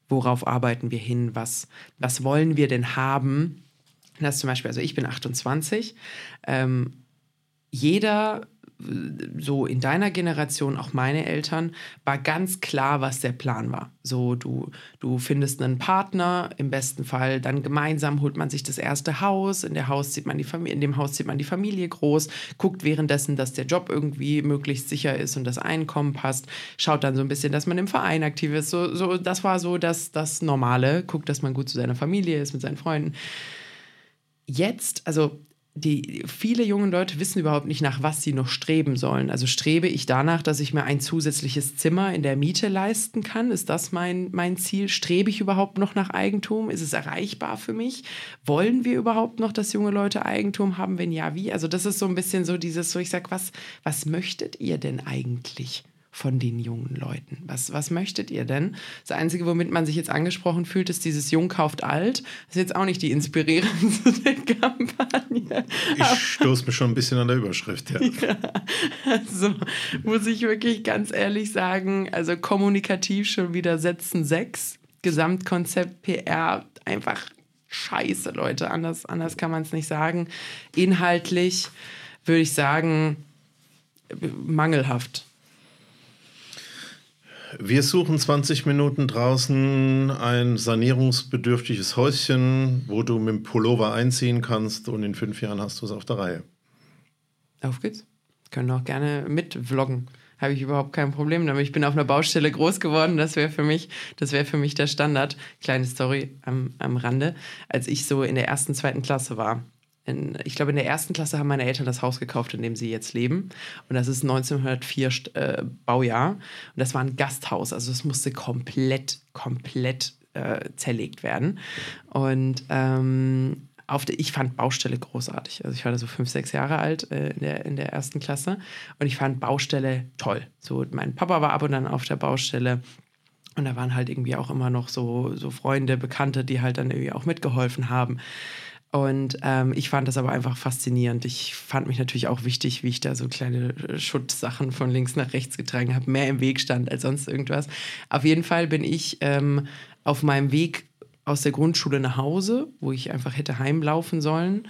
Worauf arbeiten wir hin? Was, was wollen wir denn haben? Das zum Beispiel, also ich bin 28. Ähm, jeder so in deiner Generation, auch meine Eltern, war ganz klar, was der Plan war. So, du, du findest einen Partner, im besten Fall dann gemeinsam holt man sich das erste Haus, in, der Haus zieht man die in dem Haus zieht man die Familie groß, guckt währenddessen, dass der Job irgendwie möglichst sicher ist und das Einkommen passt, schaut dann so ein bisschen, dass man im Verein aktiv ist. So, so, das war so das, das Normale, guckt, dass man gut zu seiner Familie ist, mit seinen Freunden. Jetzt, also die viele junge Leute wissen überhaupt nicht, nach was sie noch streben sollen. Also strebe ich danach, dass ich mir ein zusätzliches Zimmer in der Miete leisten kann? Ist das mein, mein Ziel? Strebe ich überhaupt noch nach Eigentum? Ist es erreichbar für mich? Wollen wir überhaupt noch, dass junge Leute Eigentum haben? Wenn ja, wie? Also das ist so ein bisschen so dieses, so ich sag, was, was möchtet ihr denn eigentlich? Von den jungen Leuten? Was, was möchtet ihr denn? Das Einzige, womit man sich jetzt angesprochen fühlt, ist dieses Jung kauft alt. Das ist jetzt auch nicht die inspirierendste Kampagne. Ich stoße mich schon ein bisschen an der Überschrift, ja. ja. Also muss ich wirklich ganz ehrlich sagen, also kommunikativ schon wieder setzen sechs. Gesamtkonzept PR einfach scheiße, Leute. Anders, anders kann man es nicht sagen. Inhaltlich würde ich sagen, mangelhaft. Wir suchen 20 Minuten draußen ein sanierungsbedürftiges Häuschen, wo du mit dem Pullover einziehen kannst und in fünf Jahren hast du es auf der Reihe. Auf geht's. Können auch gerne mitvloggen. Habe ich überhaupt kein Problem damit. Ich bin auf einer Baustelle groß geworden. Das wäre für mich, für mich der Standard. Kleine Story am, am Rande. Als ich so in der ersten, zweiten Klasse war, in, ich glaube, in der ersten Klasse haben meine Eltern das Haus gekauft, in dem sie jetzt leben. Und das ist 1904 äh, Baujahr. Und das war ein Gasthaus. Also es musste komplett, komplett äh, zerlegt werden. Und ähm, auf der, ich fand Baustelle großartig. Also ich war da so fünf, sechs Jahre alt äh, in, der, in der ersten Klasse. Und ich fand Baustelle toll. So, mein Papa war ab und an auf der Baustelle. Und da waren halt irgendwie auch immer noch so, so Freunde, Bekannte, die halt dann irgendwie auch mitgeholfen haben. Und ähm, ich fand das aber einfach faszinierend. Ich fand mich natürlich auch wichtig, wie ich da so kleine äh, Schuttsachen von links nach rechts getragen habe, mehr im Weg stand als sonst irgendwas. Auf jeden Fall bin ich ähm, auf meinem Weg aus der Grundschule nach Hause, wo ich einfach hätte heimlaufen sollen,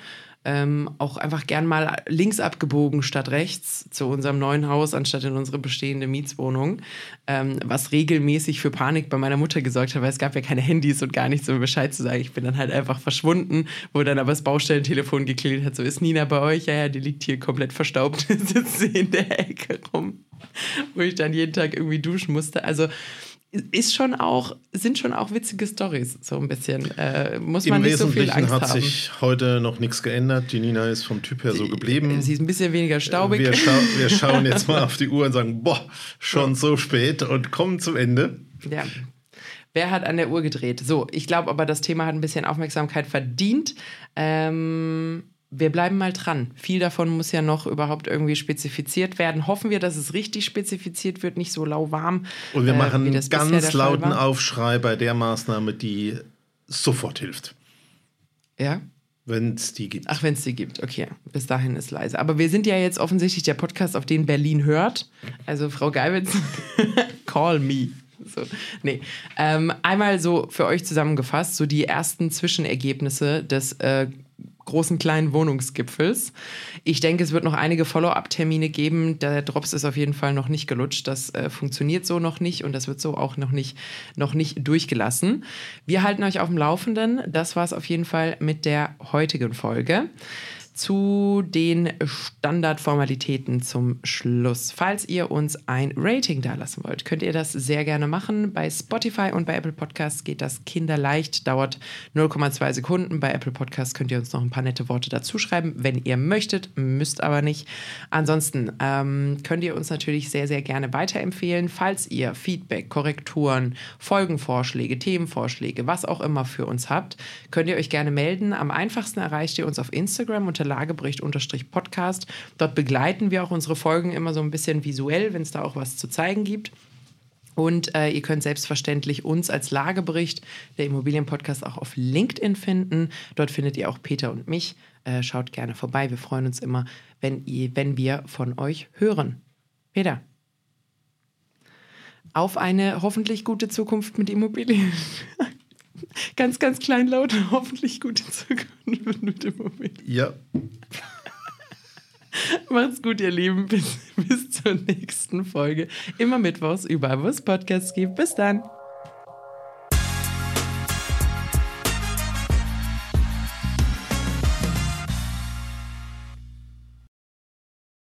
ähm, auch einfach gern mal links abgebogen statt rechts zu unserem neuen Haus, anstatt in unsere bestehende Mietswohnung. Ähm, was regelmäßig für Panik bei meiner Mutter gesorgt hat, weil es gab ja keine Handys und gar nichts, um Bescheid zu sagen. Ich bin dann halt einfach verschwunden, wo dann aber das Baustellentelefon geklingelt hat. So ist Nina bei euch? Ja, ja, die liegt hier komplett verstaubt, sitzt sie in der Ecke rum, wo ich dann jeden Tag irgendwie duschen musste. Also ist schon auch, sind schon auch witzige Stories, so ein bisschen. Äh, muss Im man nicht so viel Angst hat haben. sich heute noch nichts geändert. Die Nina ist vom Typ her so geblieben. Sie ist ein bisschen weniger staubig. Wir, schau wir schauen jetzt mal auf die Uhr und sagen, boah, schon so spät und kommen zum Ende. Ja. Wer hat an der Uhr gedreht? So, ich glaube aber, das Thema hat ein bisschen Aufmerksamkeit verdient. Ähm, wir bleiben mal dran. Viel davon muss ja noch überhaupt irgendwie spezifiziert werden. Hoffen wir, dass es richtig spezifiziert wird, nicht so lauwarm. Und wir äh, machen einen ganz lauten Aufschrei bei der Maßnahme, die sofort hilft. Ja? Wenn es die gibt. Ach, wenn es die gibt, okay. Bis dahin ist leise. Aber wir sind ja jetzt offensichtlich der Podcast, auf den Berlin hört. Also Frau Geibitz, call me. So, nee. Ähm, einmal so für euch zusammengefasst, so die ersten Zwischenergebnisse des äh, großen kleinen Wohnungsgipfels. Ich denke, es wird noch einige Follow-up-Termine geben. Der Drops ist auf jeden Fall noch nicht gelutscht. Das äh, funktioniert so noch nicht und das wird so auch noch nicht, noch nicht durchgelassen. Wir halten euch auf dem Laufenden. Das war es auf jeden Fall mit der heutigen Folge zu den Standardformalitäten zum Schluss. Falls ihr uns ein Rating dalassen wollt, könnt ihr das sehr gerne machen. Bei Spotify und bei Apple Podcasts geht das kinderleicht, dauert 0,2 Sekunden. Bei Apple Podcasts könnt ihr uns noch ein paar nette Worte dazu schreiben, wenn ihr möchtet, müsst aber nicht. Ansonsten ähm, könnt ihr uns natürlich sehr, sehr gerne weiterempfehlen. Falls ihr Feedback, Korrekturen, Folgenvorschläge, Themenvorschläge, was auch immer für uns habt, könnt ihr euch gerne melden. Am einfachsten erreicht ihr uns auf Instagram unter Lagebericht-Podcast. Dort begleiten wir auch unsere Folgen immer so ein bisschen visuell, wenn es da auch was zu zeigen gibt. Und äh, ihr könnt selbstverständlich uns als Lagebericht, der Immobilienpodcast, auch auf LinkedIn finden. Dort findet ihr auch Peter und mich. Äh, schaut gerne vorbei. Wir freuen uns immer, wenn, ihr, wenn wir von euch hören. Peter. Auf eine hoffentlich gute Zukunft mit Immobilien. ganz, ganz klein laut, hoffentlich gute Zukunft mit Immobilien. Ja. Macht's gut, ihr Lieben. Bis, bis zur nächsten Folge. Immer mittwochs, überall, wo es Podcasts gibt. Bis dann.